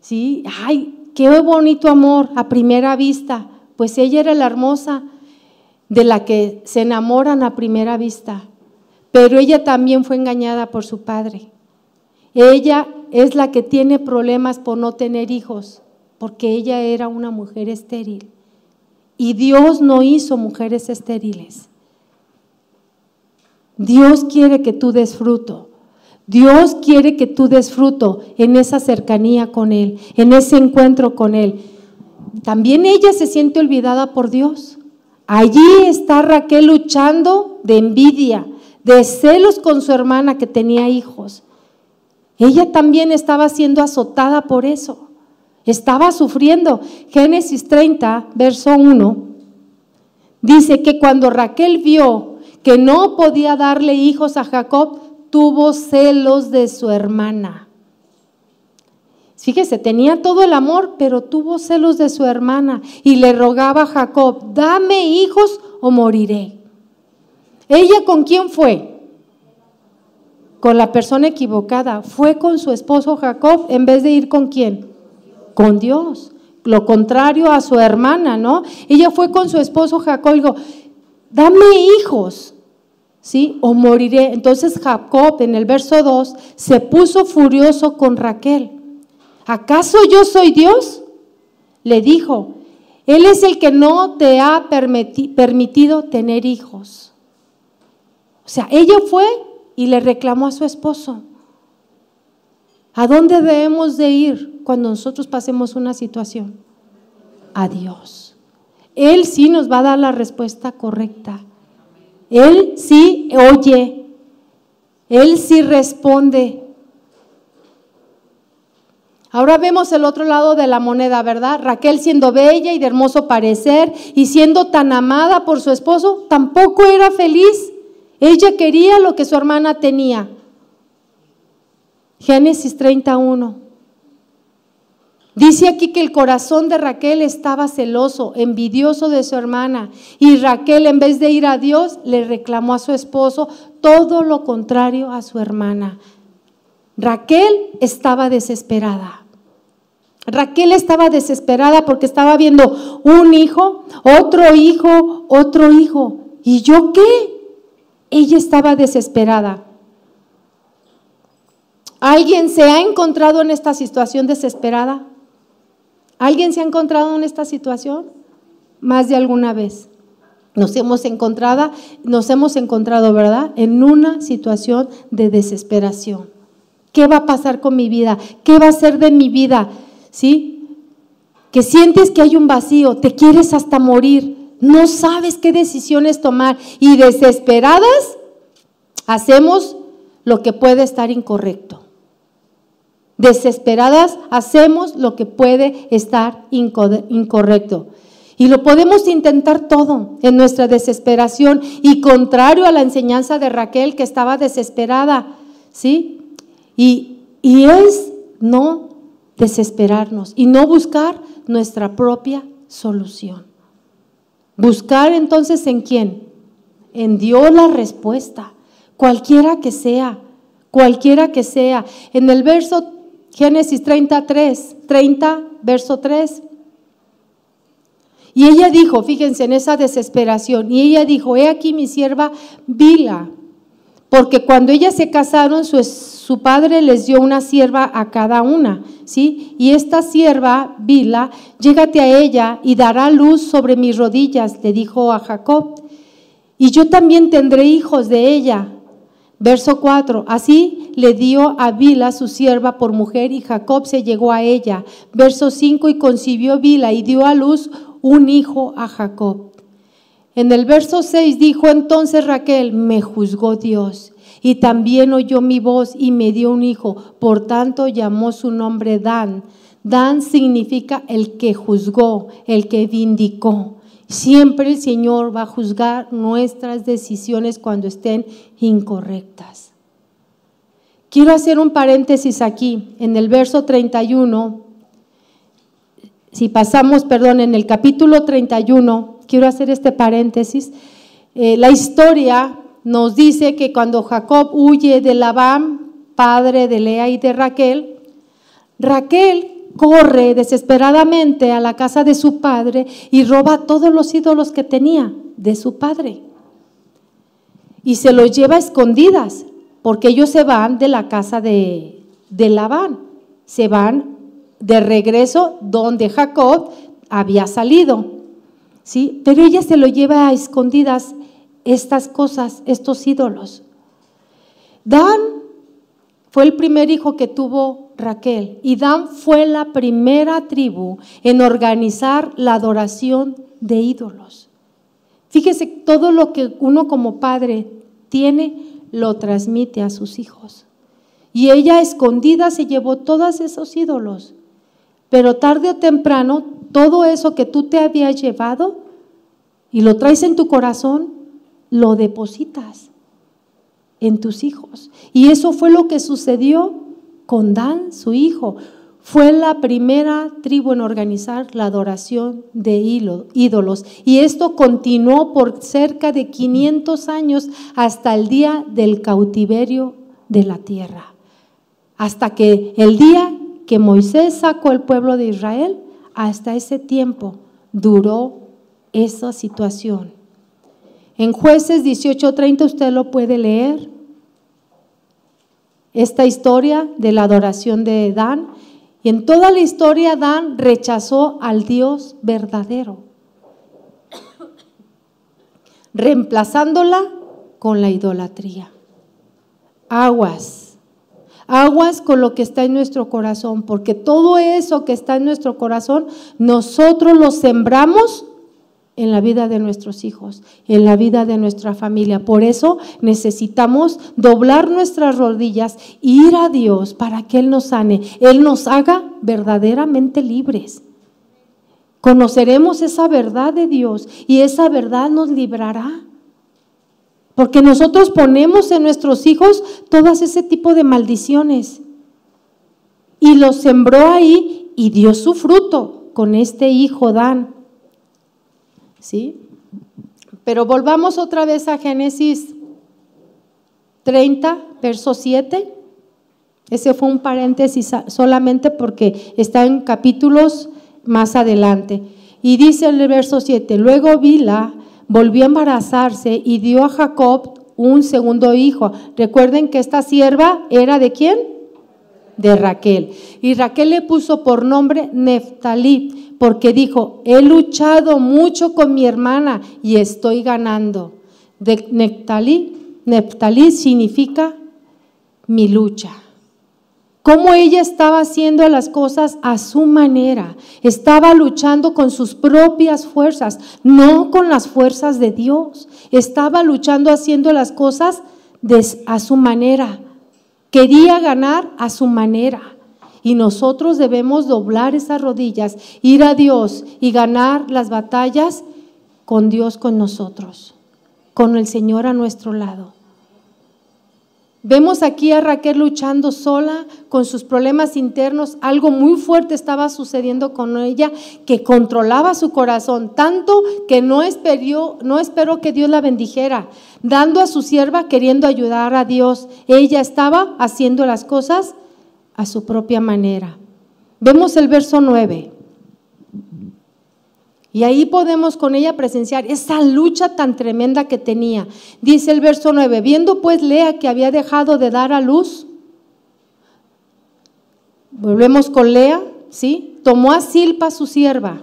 Sí, ay, qué bonito amor a primera vista, pues ella era la hermosa de la que se enamoran a primera vista, pero ella también fue engañada por su padre. Ella es la que tiene problemas por no tener hijos, porque ella era una mujer estéril. Y Dios no hizo mujeres estériles. Dios quiere que tú des fruto. Dios quiere que tú des fruto en esa cercanía con Él, en ese encuentro con Él. También ella se siente olvidada por Dios. Allí está Raquel luchando de envidia, de celos con su hermana que tenía hijos. Ella también estaba siendo azotada por eso. Estaba sufriendo. Génesis 30, verso 1, dice que cuando Raquel vio que no podía darle hijos a Jacob, tuvo celos de su hermana. Fíjese, tenía todo el amor, pero tuvo celos de su hermana y le rogaba a Jacob, dame hijos o moriré. ¿Ella con quién fue? Con la persona equivocada. Fue con su esposo Jacob en vez de ir con quién? Con Dios. Lo contrario a su hermana, ¿no? Ella fue con su esposo Jacob y dijo, dame hijos, ¿sí? O moriré. Entonces Jacob en el verso 2 se puso furioso con Raquel ¿acaso yo soy Dios? Le dijo, Él es el que no te ha permitido tener hijos. O sea, ella fue y le reclamó a su esposo. ¿A dónde debemos de ir cuando nosotros pasemos una situación? A Dios. Él sí nos va a dar la respuesta correcta. Él sí oye. Él sí responde. Ahora vemos el otro lado de la moneda, ¿verdad? Raquel siendo bella y de hermoso parecer y siendo tan amada por su esposo, tampoco era feliz. Ella quería lo que su hermana tenía. Génesis 31. Dice aquí que el corazón de Raquel estaba celoso, envidioso de su hermana. Y Raquel, en vez de ir a Dios, le reclamó a su esposo todo lo contrario a su hermana. Raquel estaba desesperada. Raquel estaba desesperada porque estaba viendo un hijo, otro hijo, otro hijo. ¿Y yo qué? Ella estaba desesperada. ¿Alguien se ha encontrado en esta situación desesperada? ¿Alguien se ha encontrado en esta situación? Más de alguna vez. Nos hemos encontrado, nos hemos encontrado, ¿verdad? En una situación de desesperación. ¿Qué va a pasar con mi vida? ¿Qué va a ser de mi vida? ¿sí? Que sientes que hay un vacío, te quieres hasta morir, no sabes qué decisiones tomar y desesperadas hacemos lo que puede estar incorrecto. Desesperadas hacemos lo que puede estar incorrecto. Y lo podemos intentar todo en nuestra desesperación y contrario a la enseñanza de Raquel que estaba desesperada, ¿sí? Y, y es no desesperarnos y no buscar nuestra propia solución. Buscar entonces en quién? En Dios la respuesta, cualquiera que sea, cualquiera que sea. En el verso Génesis 33, 30, verso 3. Y ella dijo, fíjense en esa desesperación, y ella dijo, he aquí mi sierva Vila, porque cuando ellas se casaron, su, su padre les dio una sierva a cada una, ¿sí? Y esta sierva, Bila, llégate a ella y dará luz sobre mis rodillas, le dijo a Jacob. Y yo también tendré hijos de ella. Verso 4. Así le dio a Bila su sierva por mujer y Jacob se llegó a ella. Verso 5. Y concibió Bila y dio a luz un hijo a Jacob. En el verso 6 dijo entonces Raquel, me juzgó Dios y también oyó mi voz y me dio un hijo. Por tanto llamó su nombre Dan. Dan significa el que juzgó, el que vindicó. Siempre el Señor va a juzgar nuestras decisiones cuando estén incorrectas. Quiero hacer un paréntesis aquí, en el verso 31. Si pasamos, perdón, en el capítulo 31, quiero hacer este paréntesis. Eh, la historia nos dice que cuando Jacob huye de Labán, padre de Lea y de Raquel, Raquel corre desesperadamente a la casa de su padre y roba todos los ídolos que tenía de su padre. Y se los lleva a escondidas, porque ellos se van de la casa de, de Labán, se van de regreso donde Jacob había salido. ¿sí? Pero ella se lo lleva a escondidas estas cosas, estos ídolos. Dan fue el primer hijo que tuvo Raquel y Dan fue la primera tribu en organizar la adoración de ídolos. Fíjese, todo lo que uno como padre tiene lo transmite a sus hijos. Y ella escondida se llevó todos esos ídolos. Pero tarde o temprano, todo eso que tú te habías llevado y lo traes en tu corazón, lo depositas en tus hijos. Y eso fue lo que sucedió con Dan, su hijo. Fue la primera tribu en organizar la adoración de ídolos. Y esto continuó por cerca de 500 años hasta el día del cautiverio de la tierra. Hasta que el día que Moisés sacó el pueblo de Israel, hasta ese tiempo duró esa situación. En jueces 18:30 usted lo puede leer esta historia de la adoración de Dan. Y en toda la historia Dan rechazó al Dios verdadero, reemplazándola con la idolatría. Aguas, aguas con lo que está en nuestro corazón, porque todo eso que está en nuestro corazón, nosotros lo sembramos en la vida de nuestros hijos, en la vida de nuestra familia. Por eso necesitamos doblar nuestras rodillas e ir a Dios para que Él nos sane, Él nos haga verdaderamente libres. Conoceremos esa verdad de Dios y esa verdad nos librará. Porque nosotros ponemos en nuestros hijos todas ese tipo de maldiciones. Y los sembró ahí y dio su fruto con este hijo Dan. ¿Sí? Pero volvamos otra vez a Génesis 30, verso 7. Ese fue un paréntesis solamente porque está en capítulos más adelante. Y dice el verso 7, luego Bila volvió a embarazarse y dio a Jacob un segundo hijo. Recuerden que esta sierva era de quién? De Raquel. Y Raquel le puso por nombre Neftalí porque dijo, he luchado mucho con mi hermana y estoy ganando. De Neftalí, significa mi lucha. Cómo ella estaba haciendo las cosas a su manera. Estaba luchando con sus propias fuerzas, no con las fuerzas de Dios. Estaba luchando haciendo las cosas a su manera. Quería ganar a su manera. Y nosotros debemos doblar esas rodillas, ir a Dios y ganar las batallas con Dios con nosotros, con el Señor a nuestro lado. Vemos aquí a Raquel luchando sola con sus problemas internos. Algo muy fuerte estaba sucediendo con ella que controlaba su corazón, tanto que no esperó, no esperó que Dios la bendijera, dando a su sierva queriendo ayudar a Dios. Ella estaba haciendo las cosas a su propia manera. Vemos el verso 9. Y ahí podemos con ella presenciar esa lucha tan tremenda que tenía. Dice el verso 9, viendo pues Lea que había dejado de dar a luz, volvemos con Lea, ¿sí? Tomó a Silpa su sierva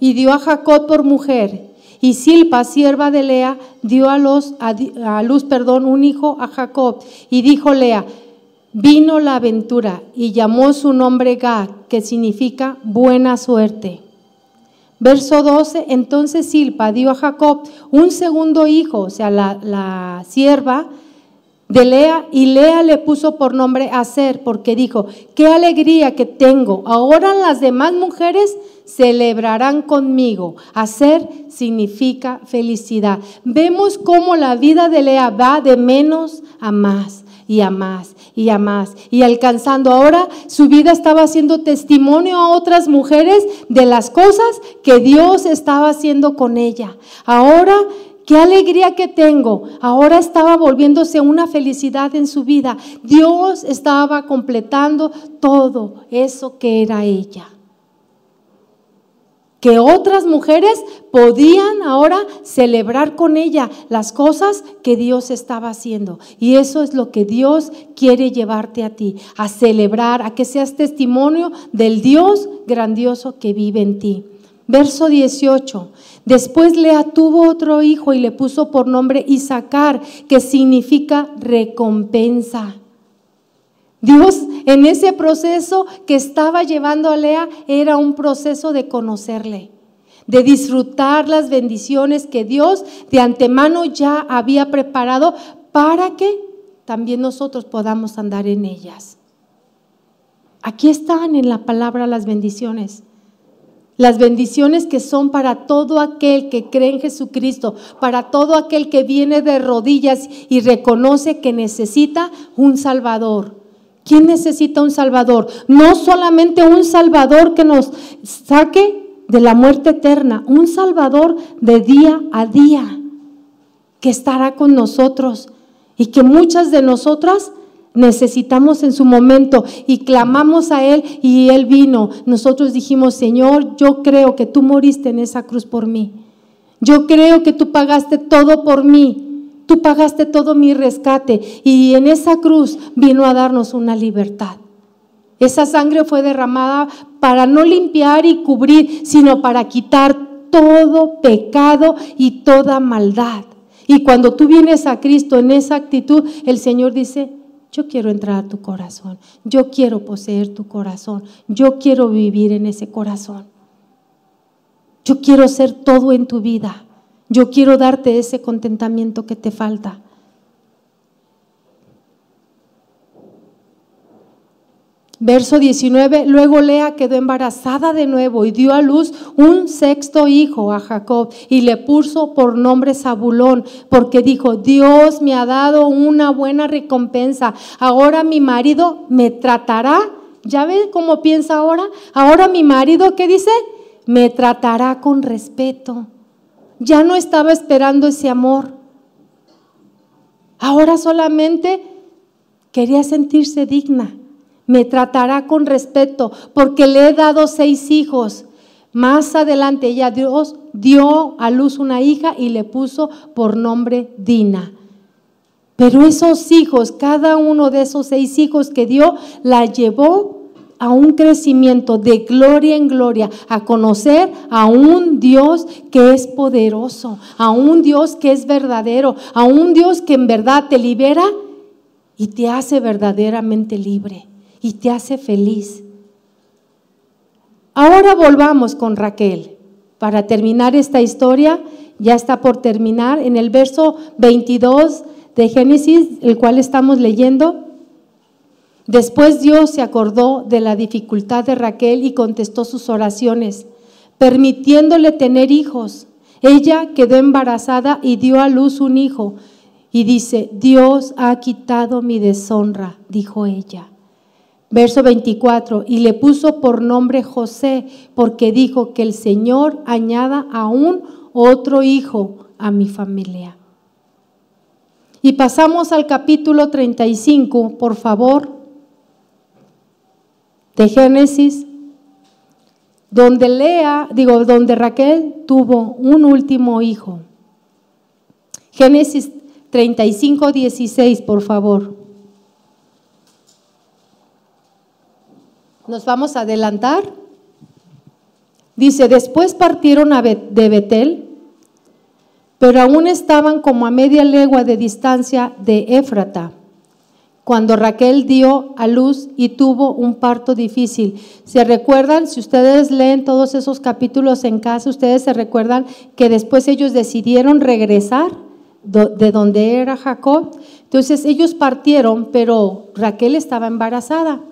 y dio a Jacob por mujer. Y Silpa, sierva de Lea, dio a, los, a luz perdón, un hijo a Jacob. Y dijo Lea, vino la aventura y llamó su nombre Gad, que significa buena suerte. Verso 12, entonces Silpa dio a Jacob un segundo hijo, o sea, la, la sierva de Lea, y Lea le puso por nombre Aser, porque dijo, qué alegría que tengo, ahora las demás mujeres celebrarán conmigo. Aser significa felicidad. Vemos cómo la vida de Lea va de menos a más y a más y a más y alcanzando. Ahora su vida estaba haciendo testimonio a otras mujeres de las cosas que Dios estaba haciendo con ella. Ahora, qué alegría que tengo. Ahora estaba volviéndose una felicidad en su vida. Dios estaba completando todo eso que era ella que otras mujeres podían ahora celebrar con ella las cosas que Dios estaba haciendo. Y eso es lo que Dios quiere llevarte a ti, a celebrar, a que seas testimonio del Dios grandioso que vive en ti. Verso 18. Después Lea tuvo otro hijo y le puso por nombre Isaacar, que significa recompensa. Dios en ese proceso que estaba llevando a Lea era un proceso de conocerle, de disfrutar las bendiciones que Dios de antemano ya había preparado para que también nosotros podamos andar en ellas. Aquí están en la palabra las bendiciones. Las bendiciones que son para todo aquel que cree en Jesucristo, para todo aquel que viene de rodillas y reconoce que necesita un Salvador. ¿Quién necesita un Salvador? No solamente un Salvador que nos saque de la muerte eterna, un Salvador de día a día, que estará con nosotros y que muchas de nosotras necesitamos en su momento y clamamos a Él y Él vino. Nosotros dijimos, Señor, yo creo que tú moriste en esa cruz por mí. Yo creo que tú pagaste todo por mí. Tú pagaste todo mi rescate y en esa cruz vino a darnos una libertad. Esa sangre fue derramada para no limpiar y cubrir, sino para quitar todo pecado y toda maldad. Y cuando tú vienes a Cristo en esa actitud, el Señor dice, yo quiero entrar a tu corazón, yo quiero poseer tu corazón, yo quiero vivir en ese corazón. Yo quiero ser todo en tu vida. Yo quiero darte ese contentamiento que te falta. Verso 19, luego Lea quedó embarazada de nuevo y dio a luz un sexto hijo a Jacob y le puso por nombre Zabulón, porque dijo, Dios me ha dado una buena recompensa, ahora mi marido me tratará, ¿ya ve cómo piensa ahora? Ahora mi marido, ¿qué dice? Me tratará con respeto ya no estaba esperando ese amor. Ahora solamente quería sentirse digna. Me tratará con respeto porque le he dado seis hijos. Más adelante ella Dios dio a luz una hija y le puso por nombre Dina. Pero esos hijos, cada uno de esos seis hijos que dio, la llevó a un crecimiento de gloria en gloria, a conocer a un Dios que es poderoso, a un Dios que es verdadero, a un Dios que en verdad te libera y te hace verdaderamente libre y te hace feliz. Ahora volvamos con Raquel. Para terminar esta historia, ya está por terminar en el verso 22 de Génesis, el cual estamos leyendo. Después Dios se acordó de la dificultad de Raquel y contestó sus oraciones, permitiéndole tener hijos. Ella quedó embarazada y dio a luz un hijo. Y dice, Dios ha quitado mi deshonra, dijo ella. Verso 24, y le puso por nombre José, porque dijo que el Señor añada aún otro hijo a mi familia. Y pasamos al capítulo 35, por favor de Génesis, donde Lea, digo, donde Raquel tuvo un último hijo. Génesis 35, 16, por favor. Nos vamos a adelantar. Dice, después partieron de Betel, pero aún estaban como a media legua de distancia de Éfrata cuando Raquel dio a luz y tuvo un parto difícil. ¿Se recuerdan? Si ustedes leen todos esos capítulos en casa, ustedes se recuerdan que después ellos decidieron regresar de donde era Jacob. Entonces ellos partieron, pero Raquel estaba embarazada.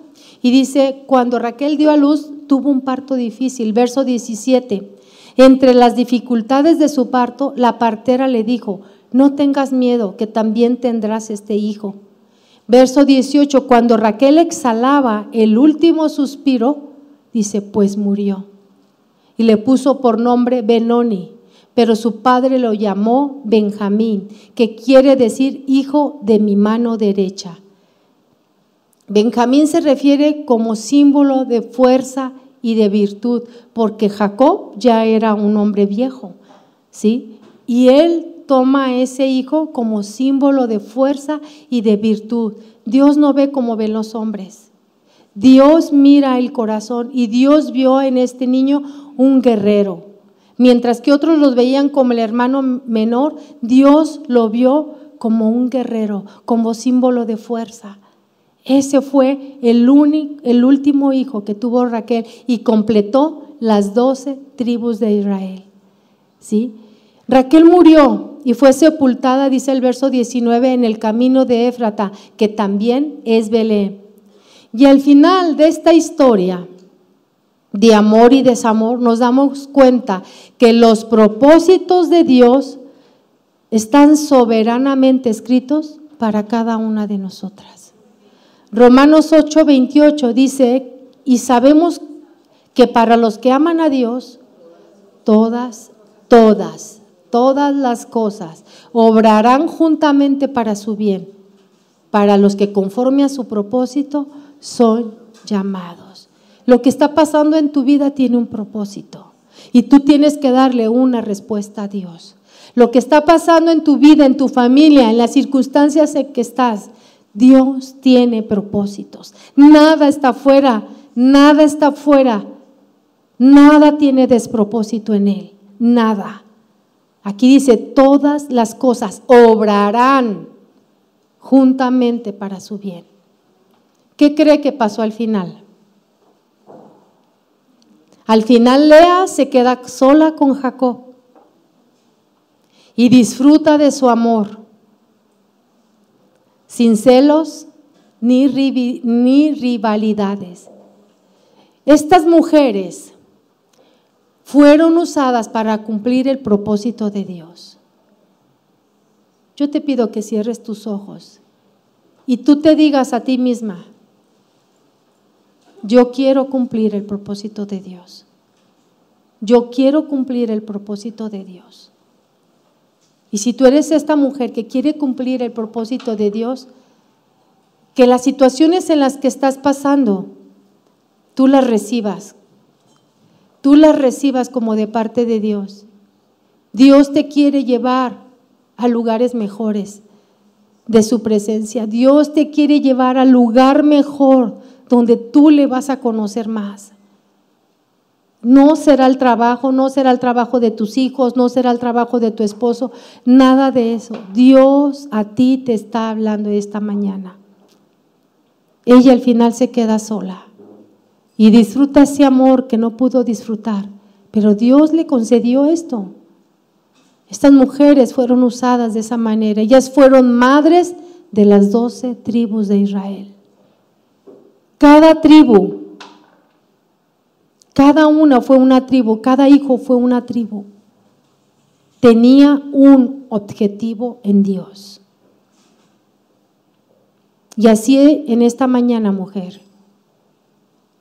Y dice, cuando Raquel dio a luz, tuvo un parto difícil. Verso 17. Entre las dificultades de su parto, la partera le dijo, no tengas miedo, que también tendrás este hijo. Verso 18, cuando Raquel exhalaba el último suspiro, dice, pues murió. Y le puso por nombre Benoni, pero su padre lo llamó Benjamín, que quiere decir hijo de mi mano derecha. Benjamín se refiere como símbolo de fuerza y de virtud, porque Jacob ya era un hombre viejo, ¿sí? Y él toma a ese hijo como símbolo de fuerza y de virtud. Dios no ve como ven los hombres. Dios mira el corazón y Dios vio en este niño un guerrero. Mientras que otros los veían como el hermano menor, Dios lo vio como un guerrero, como símbolo de fuerza. Ese fue el, único, el último hijo que tuvo Raquel y completó las doce tribus de Israel. ¿Sí? Raquel murió y fue sepultada, dice el verso 19, en el camino de Éfrata, que también es Belén. Y al final de esta historia de amor y desamor, nos damos cuenta que los propósitos de Dios están soberanamente escritos para cada una de nosotras. Romanos 8, 28 dice, y sabemos que para los que aman a Dios, todas, todas, todas las cosas obrarán juntamente para su bien, para los que conforme a su propósito son llamados. Lo que está pasando en tu vida tiene un propósito y tú tienes que darle una respuesta a Dios. Lo que está pasando en tu vida, en tu familia, en las circunstancias en que estás, Dios tiene propósitos. Nada está fuera, nada está fuera, nada tiene despropósito en Él, nada. Aquí dice, todas las cosas obrarán juntamente para su bien. ¿Qué cree que pasó al final? Al final Lea se queda sola con Jacob y disfruta de su amor, sin celos ni, ni rivalidades. Estas mujeres fueron usadas para cumplir el propósito de Dios. Yo te pido que cierres tus ojos y tú te digas a ti misma, yo quiero cumplir el propósito de Dios. Yo quiero cumplir el propósito de Dios. Y si tú eres esta mujer que quiere cumplir el propósito de Dios, que las situaciones en las que estás pasando, tú las recibas tú las recibas como de parte de Dios. Dios te quiere llevar a lugares mejores de su presencia. Dios te quiere llevar al lugar mejor donde tú le vas a conocer más. No será el trabajo, no será el trabajo de tus hijos, no será el trabajo de tu esposo, nada de eso. Dios a ti te está hablando esta mañana. Ella al final se queda sola y disfruta ese amor que no pudo disfrutar. Pero Dios le concedió esto. Estas mujeres fueron usadas de esa manera. Ellas fueron madres de las doce tribus de Israel. Cada tribu, cada una fue una tribu, cada hijo fue una tribu. Tenía un objetivo en Dios. Y así en esta mañana, mujer,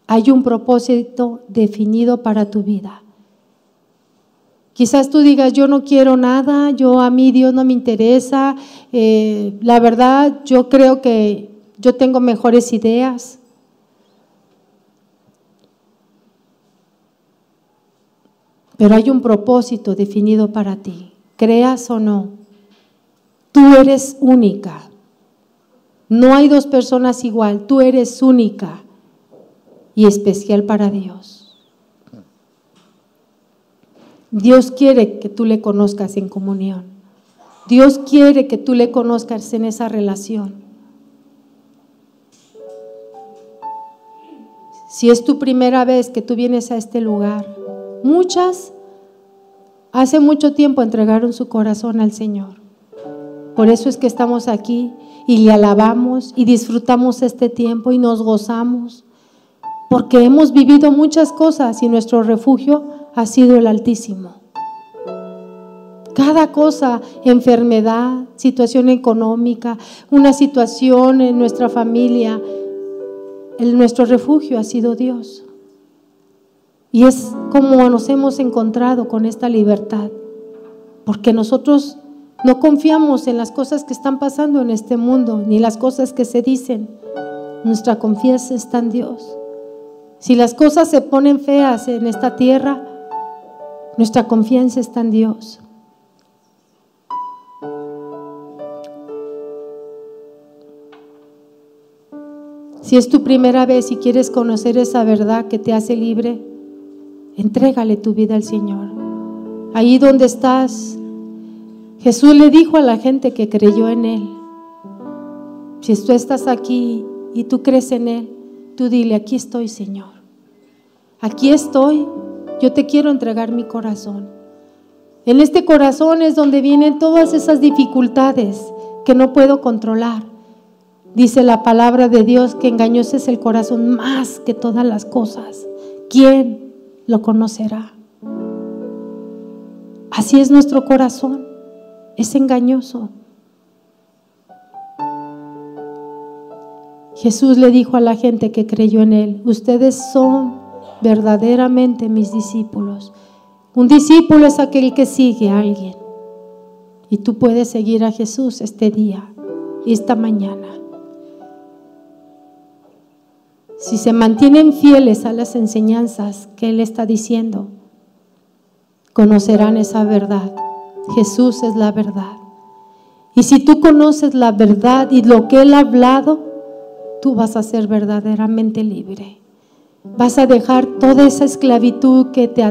hay un propósito definido para tu vida. Quizás tú digas, yo no quiero nada, yo a mí Dios no me interesa, eh, la verdad yo creo que yo tengo mejores ideas. Pero hay un propósito definido para ti, creas o no. Tú eres única. No hay dos personas igual, tú eres única y especial para Dios. Dios quiere que tú le conozcas en comunión. Dios quiere que tú le conozcas en esa relación. Si es tu primera vez que tú vienes a este lugar, muchas hace mucho tiempo entregaron su corazón al Señor. Por eso es que estamos aquí y le alabamos y disfrutamos este tiempo y nos gozamos porque hemos vivido muchas cosas y nuestro refugio ha sido el Altísimo. Cada cosa, enfermedad, situación económica, una situación en nuestra familia, el, nuestro refugio ha sido Dios. Y es como nos hemos encontrado con esta libertad, porque nosotros no confiamos en las cosas que están pasando en este mundo, ni las cosas que se dicen. Nuestra confianza está en Dios. Si las cosas se ponen feas en esta tierra, nuestra confianza está en Dios. Si es tu primera vez y quieres conocer esa verdad que te hace libre, entrégale tu vida al Señor. Ahí donde estás, Jesús le dijo a la gente que creyó en Él, si tú estás aquí y tú crees en Él, Tú dile, aquí estoy, Señor. Aquí estoy. Yo te quiero entregar mi corazón. En este corazón es donde vienen todas esas dificultades que no puedo controlar. Dice la palabra de Dios que engañoso es el corazón más que todas las cosas. ¿Quién lo conocerá? Así es nuestro corazón. Es engañoso. Jesús le dijo a la gente que creyó en él, ustedes son verdaderamente mis discípulos. Un discípulo es aquel que sigue a alguien. Y tú puedes seguir a Jesús este día esta mañana. Si se mantienen fieles a las enseñanzas que Él está diciendo, conocerán esa verdad. Jesús es la verdad. Y si tú conoces la verdad y lo que Él ha hablado, tú vas a ser verdaderamente libre. Vas a dejar toda esa esclavitud que te,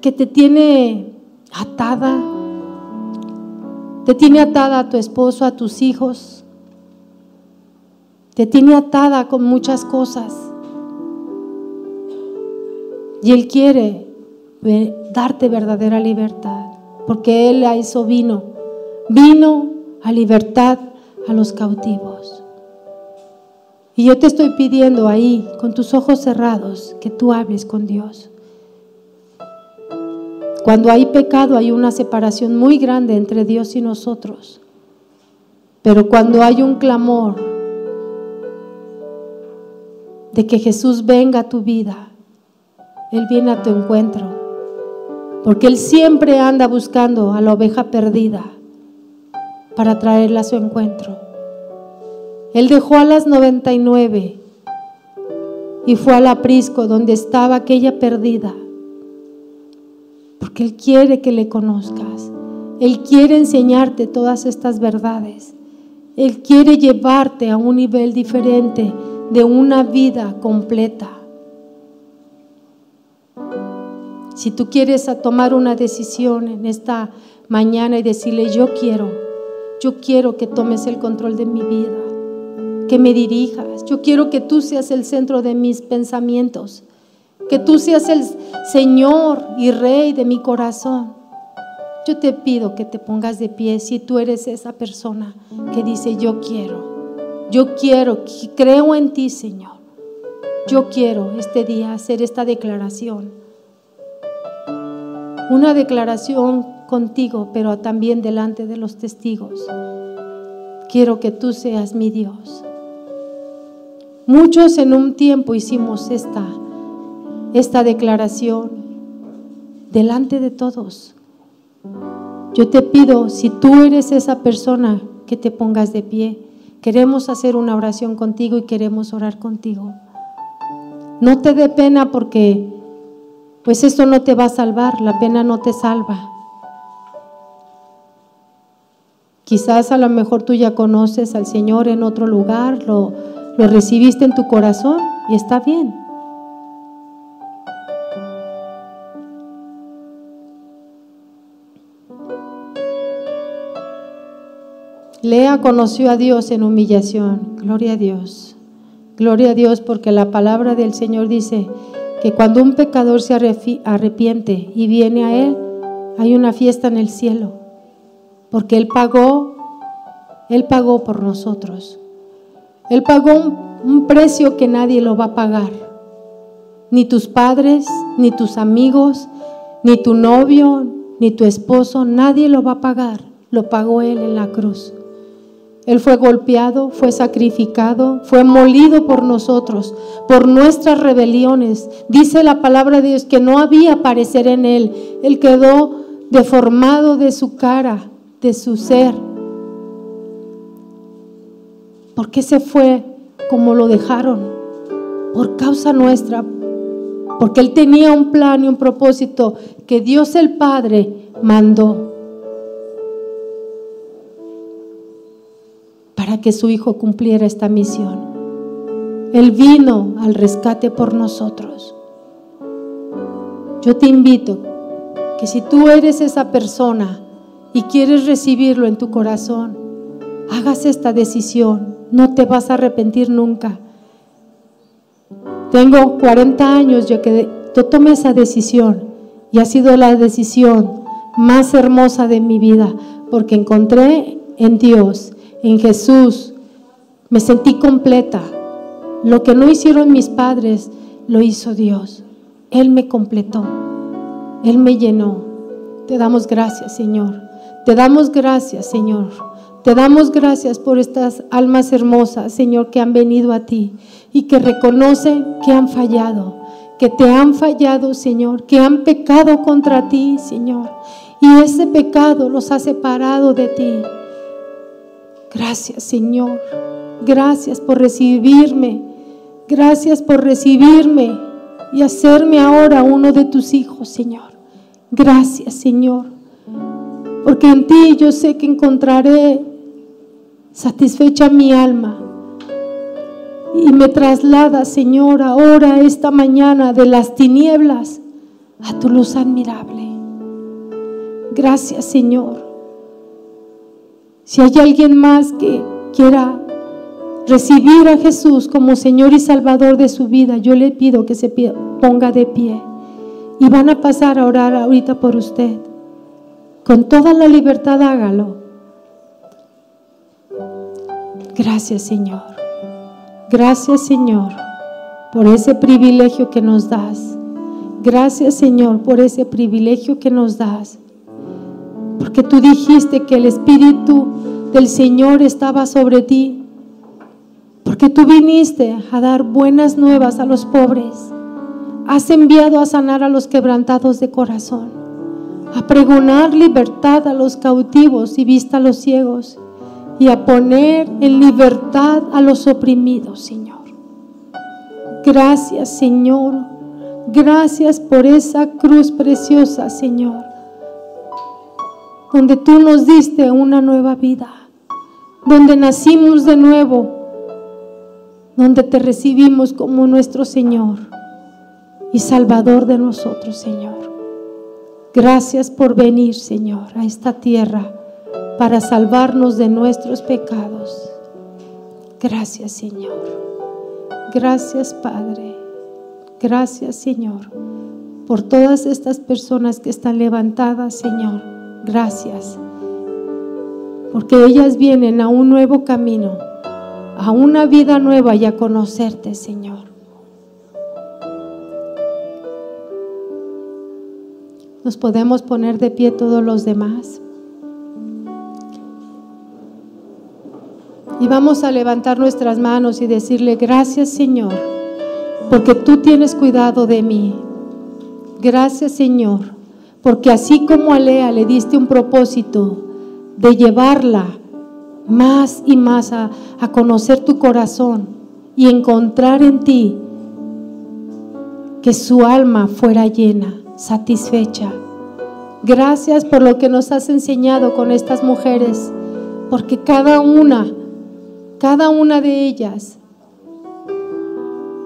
que te tiene atada. Te tiene atada a tu esposo, a tus hijos. Te tiene atada con muchas cosas. Y Él quiere darte verdadera libertad, porque Él a eso vino. Vino a libertad a los cautivos. Y yo te estoy pidiendo ahí, con tus ojos cerrados, que tú hables con Dios. Cuando hay pecado hay una separación muy grande entre Dios y nosotros. Pero cuando hay un clamor de que Jesús venga a tu vida, Él viene a tu encuentro. Porque Él siempre anda buscando a la oveja perdida para traerla a su encuentro. Él dejó a las 99 y fue al aprisco donde estaba aquella perdida. Porque Él quiere que le conozcas. Él quiere enseñarte todas estas verdades. Él quiere llevarte a un nivel diferente de una vida completa. Si tú quieres tomar una decisión en esta mañana y decirle, yo quiero, yo quiero que tomes el control de mi vida que me dirijas. Yo quiero que tú seas el centro de mis pensamientos, que tú seas el Señor y Rey de mi corazón. Yo te pido que te pongas de pie si tú eres esa persona que dice, yo quiero, yo quiero, creo en ti, Señor. Yo quiero este día hacer esta declaración. Una declaración contigo, pero también delante de los testigos. Quiero que tú seas mi Dios. Muchos en un tiempo hicimos esta, esta declaración delante de todos. Yo te pido, si tú eres esa persona, que te pongas de pie. Queremos hacer una oración contigo y queremos orar contigo. No te dé pena porque pues esto no te va a salvar, la pena no te salva. Quizás a lo mejor tú ya conoces al Señor en otro lugar, lo, lo recibiste en tu corazón y está bien. Lea conoció a Dios en humillación. Gloria a Dios. Gloria a Dios porque la palabra del Señor dice que cuando un pecador se arrepiente y viene a Él, hay una fiesta en el cielo. Porque Él pagó, Él pagó por nosotros. Él pagó un, precio que nadie lo va a pagar. Ni tus padres, ni tus amigos, ni tu novio, ni tu esposo, nadie lo va a pagar. Lo pagó Él en la cruz. Él fue golpeado, fue sacrificado, fue molido por nosotros, por nuestras rebeliones. Dice la palabra de Dios que no había parecer en Él. Él quedó deformado de su cara, de su ser. ¿Por qué se fue como lo dejaron? Por causa nuestra. Porque Él tenía un plan y un propósito que Dios el Padre mandó para que su Hijo cumpliera esta misión. Él vino al rescate por nosotros. Yo te invito que si tú eres esa persona y quieres recibirlo en tu corazón, hagas esta decisión no te vas a arrepentir nunca. Tengo 40 años yo que yo tomé esa decisión y ha sido la decisión más hermosa de mi vida, porque encontré en Dios, en Jesús, me sentí completa. Lo que no hicieron mis padres, lo hizo Dios. Él me completó, Él me llenó. Te damos gracias, Señor. Te damos gracias, Señor. Te damos gracias por estas almas hermosas, Señor, que han venido a ti y que reconocen que han fallado, que te han fallado, Señor, que han pecado contra ti, Señor. Y ese pecado los ha separado de ti. Gracias, Señor. Gracias por recibirme. Gracias por recibirme y hacerme ahora uno de tus hijos, Señor. Gracias, Señor. Porque en ti yo sé que encontraré satisfecha mi alma y me traslada, Señor, ahora, esta mañana, de las tinieblas a tu luz admirable. Gracias, Señor. Si hay alguien más que quiera recibir a Jesús como Señor y Salvador de su vida, yo le pido que se ponga de pie. Y van a pasar a orar ahorita por usted. Con toda la libertad hágalo. Gracias, Señor. Gracias Señor por ese privilegio que nos das. Gracias Señor por ese privilegio que nos das. Porque tú dijiste que el Espíritu del Señor estaba sobre ti. Porque tú viniste a dar buenas nuevas a los pobres. Has enviado a sanar a los quebrantados de corazón. A pregonar libertad a los cautivos y vista a los ciegos y a poner en libertad a los oprimidos, Señor. Gracias, Señor. Gracias por esa cruz preciosa, Señor, donde tú nos diste una nueva vida, donde nacimos de nuevo, donde te recibimos como nuestro Señor y Salvador de nosotros, Señor. Gracias por venir, Señor, a esta tierra para salvarnos de nuestros pecados. Gracias Señor. Gracias Padre. Gracias Señor por todas estas personas que están levantadas, Señor. Gracias. Porque ellas vienen a un nuevo camino, a una vida nueva y a conocerte, Señor. Nos podemos poner de pie todos los demás. Y vamos a levantar nuestras manos y decirle, gracias Señor, porque tú tienes cuidado de mí. Gracias Señor, porque así como a Lea le diste un propósito de llevarla más y más a, a conocer tu corazón y encontrar en ti que su alma fuera llena, satisfecha. Gracias por lo que nos has enseñado con estas mujeres, porque cada una cada una de ellas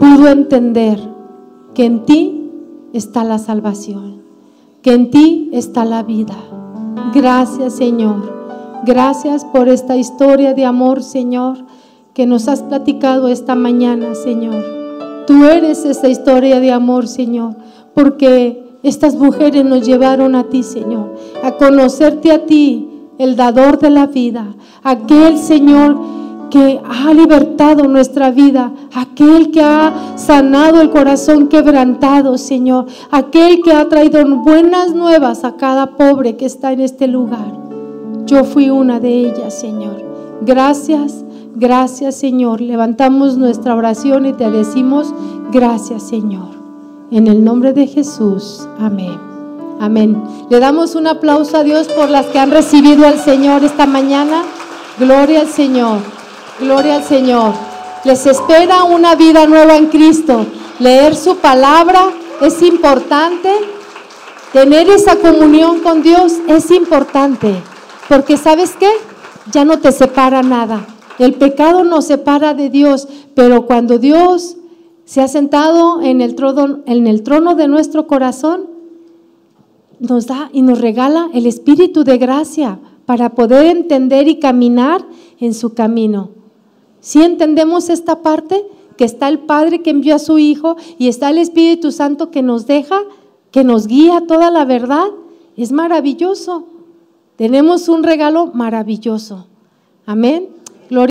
pudo entender que en ti está la salvación, que en ti está la vida. Gracias Señor. Gracias por esta historia de amor, Señor, que nos has platicado esta mañana, Señor. Tú eres esa historia de amor, Señor, porque estas mujeres nos llevaron a ti, Señor, a conocerte a ti, el dador de la vida, aquel Señor que ha libertado nuestra vida, aquel que ha sanado el corazón quebrantado, Señor, aquel que ha traído buenas nuevas a cada pobre que está en este lugar. Yo fui una de ellas, Señor. Gracias, gracias, Señor. Levantamos nuestra oración y te decimos, gracias, Señor. En el nombre de Jesús, amén. Amén. Le damos un aplauso a Dios por las que han recibido al Señor esta mañana. Gloria al Señor. Gloria al Señor. Les espera una vida nueva en Cristo. Leer su palabra es importante. Tener esa comunión con Dios es importante. Porque sabes qué? Ya no te separa nada. El pecado nos separa de Dios. Pero cuando Dios se ha sentado en el trono, en el trono de nuestro corazón, nos da y nos regala el espíritu de gracia para poder entender y caminar en su camino. Si entendemos esta parte? Que está el Padre que envió a su Hijo y está el Espíritu Santo que nos deja, que nos guía toda la verdad Es maravilloso. Tenemos un regalo maravilloso. Amén. Gloria.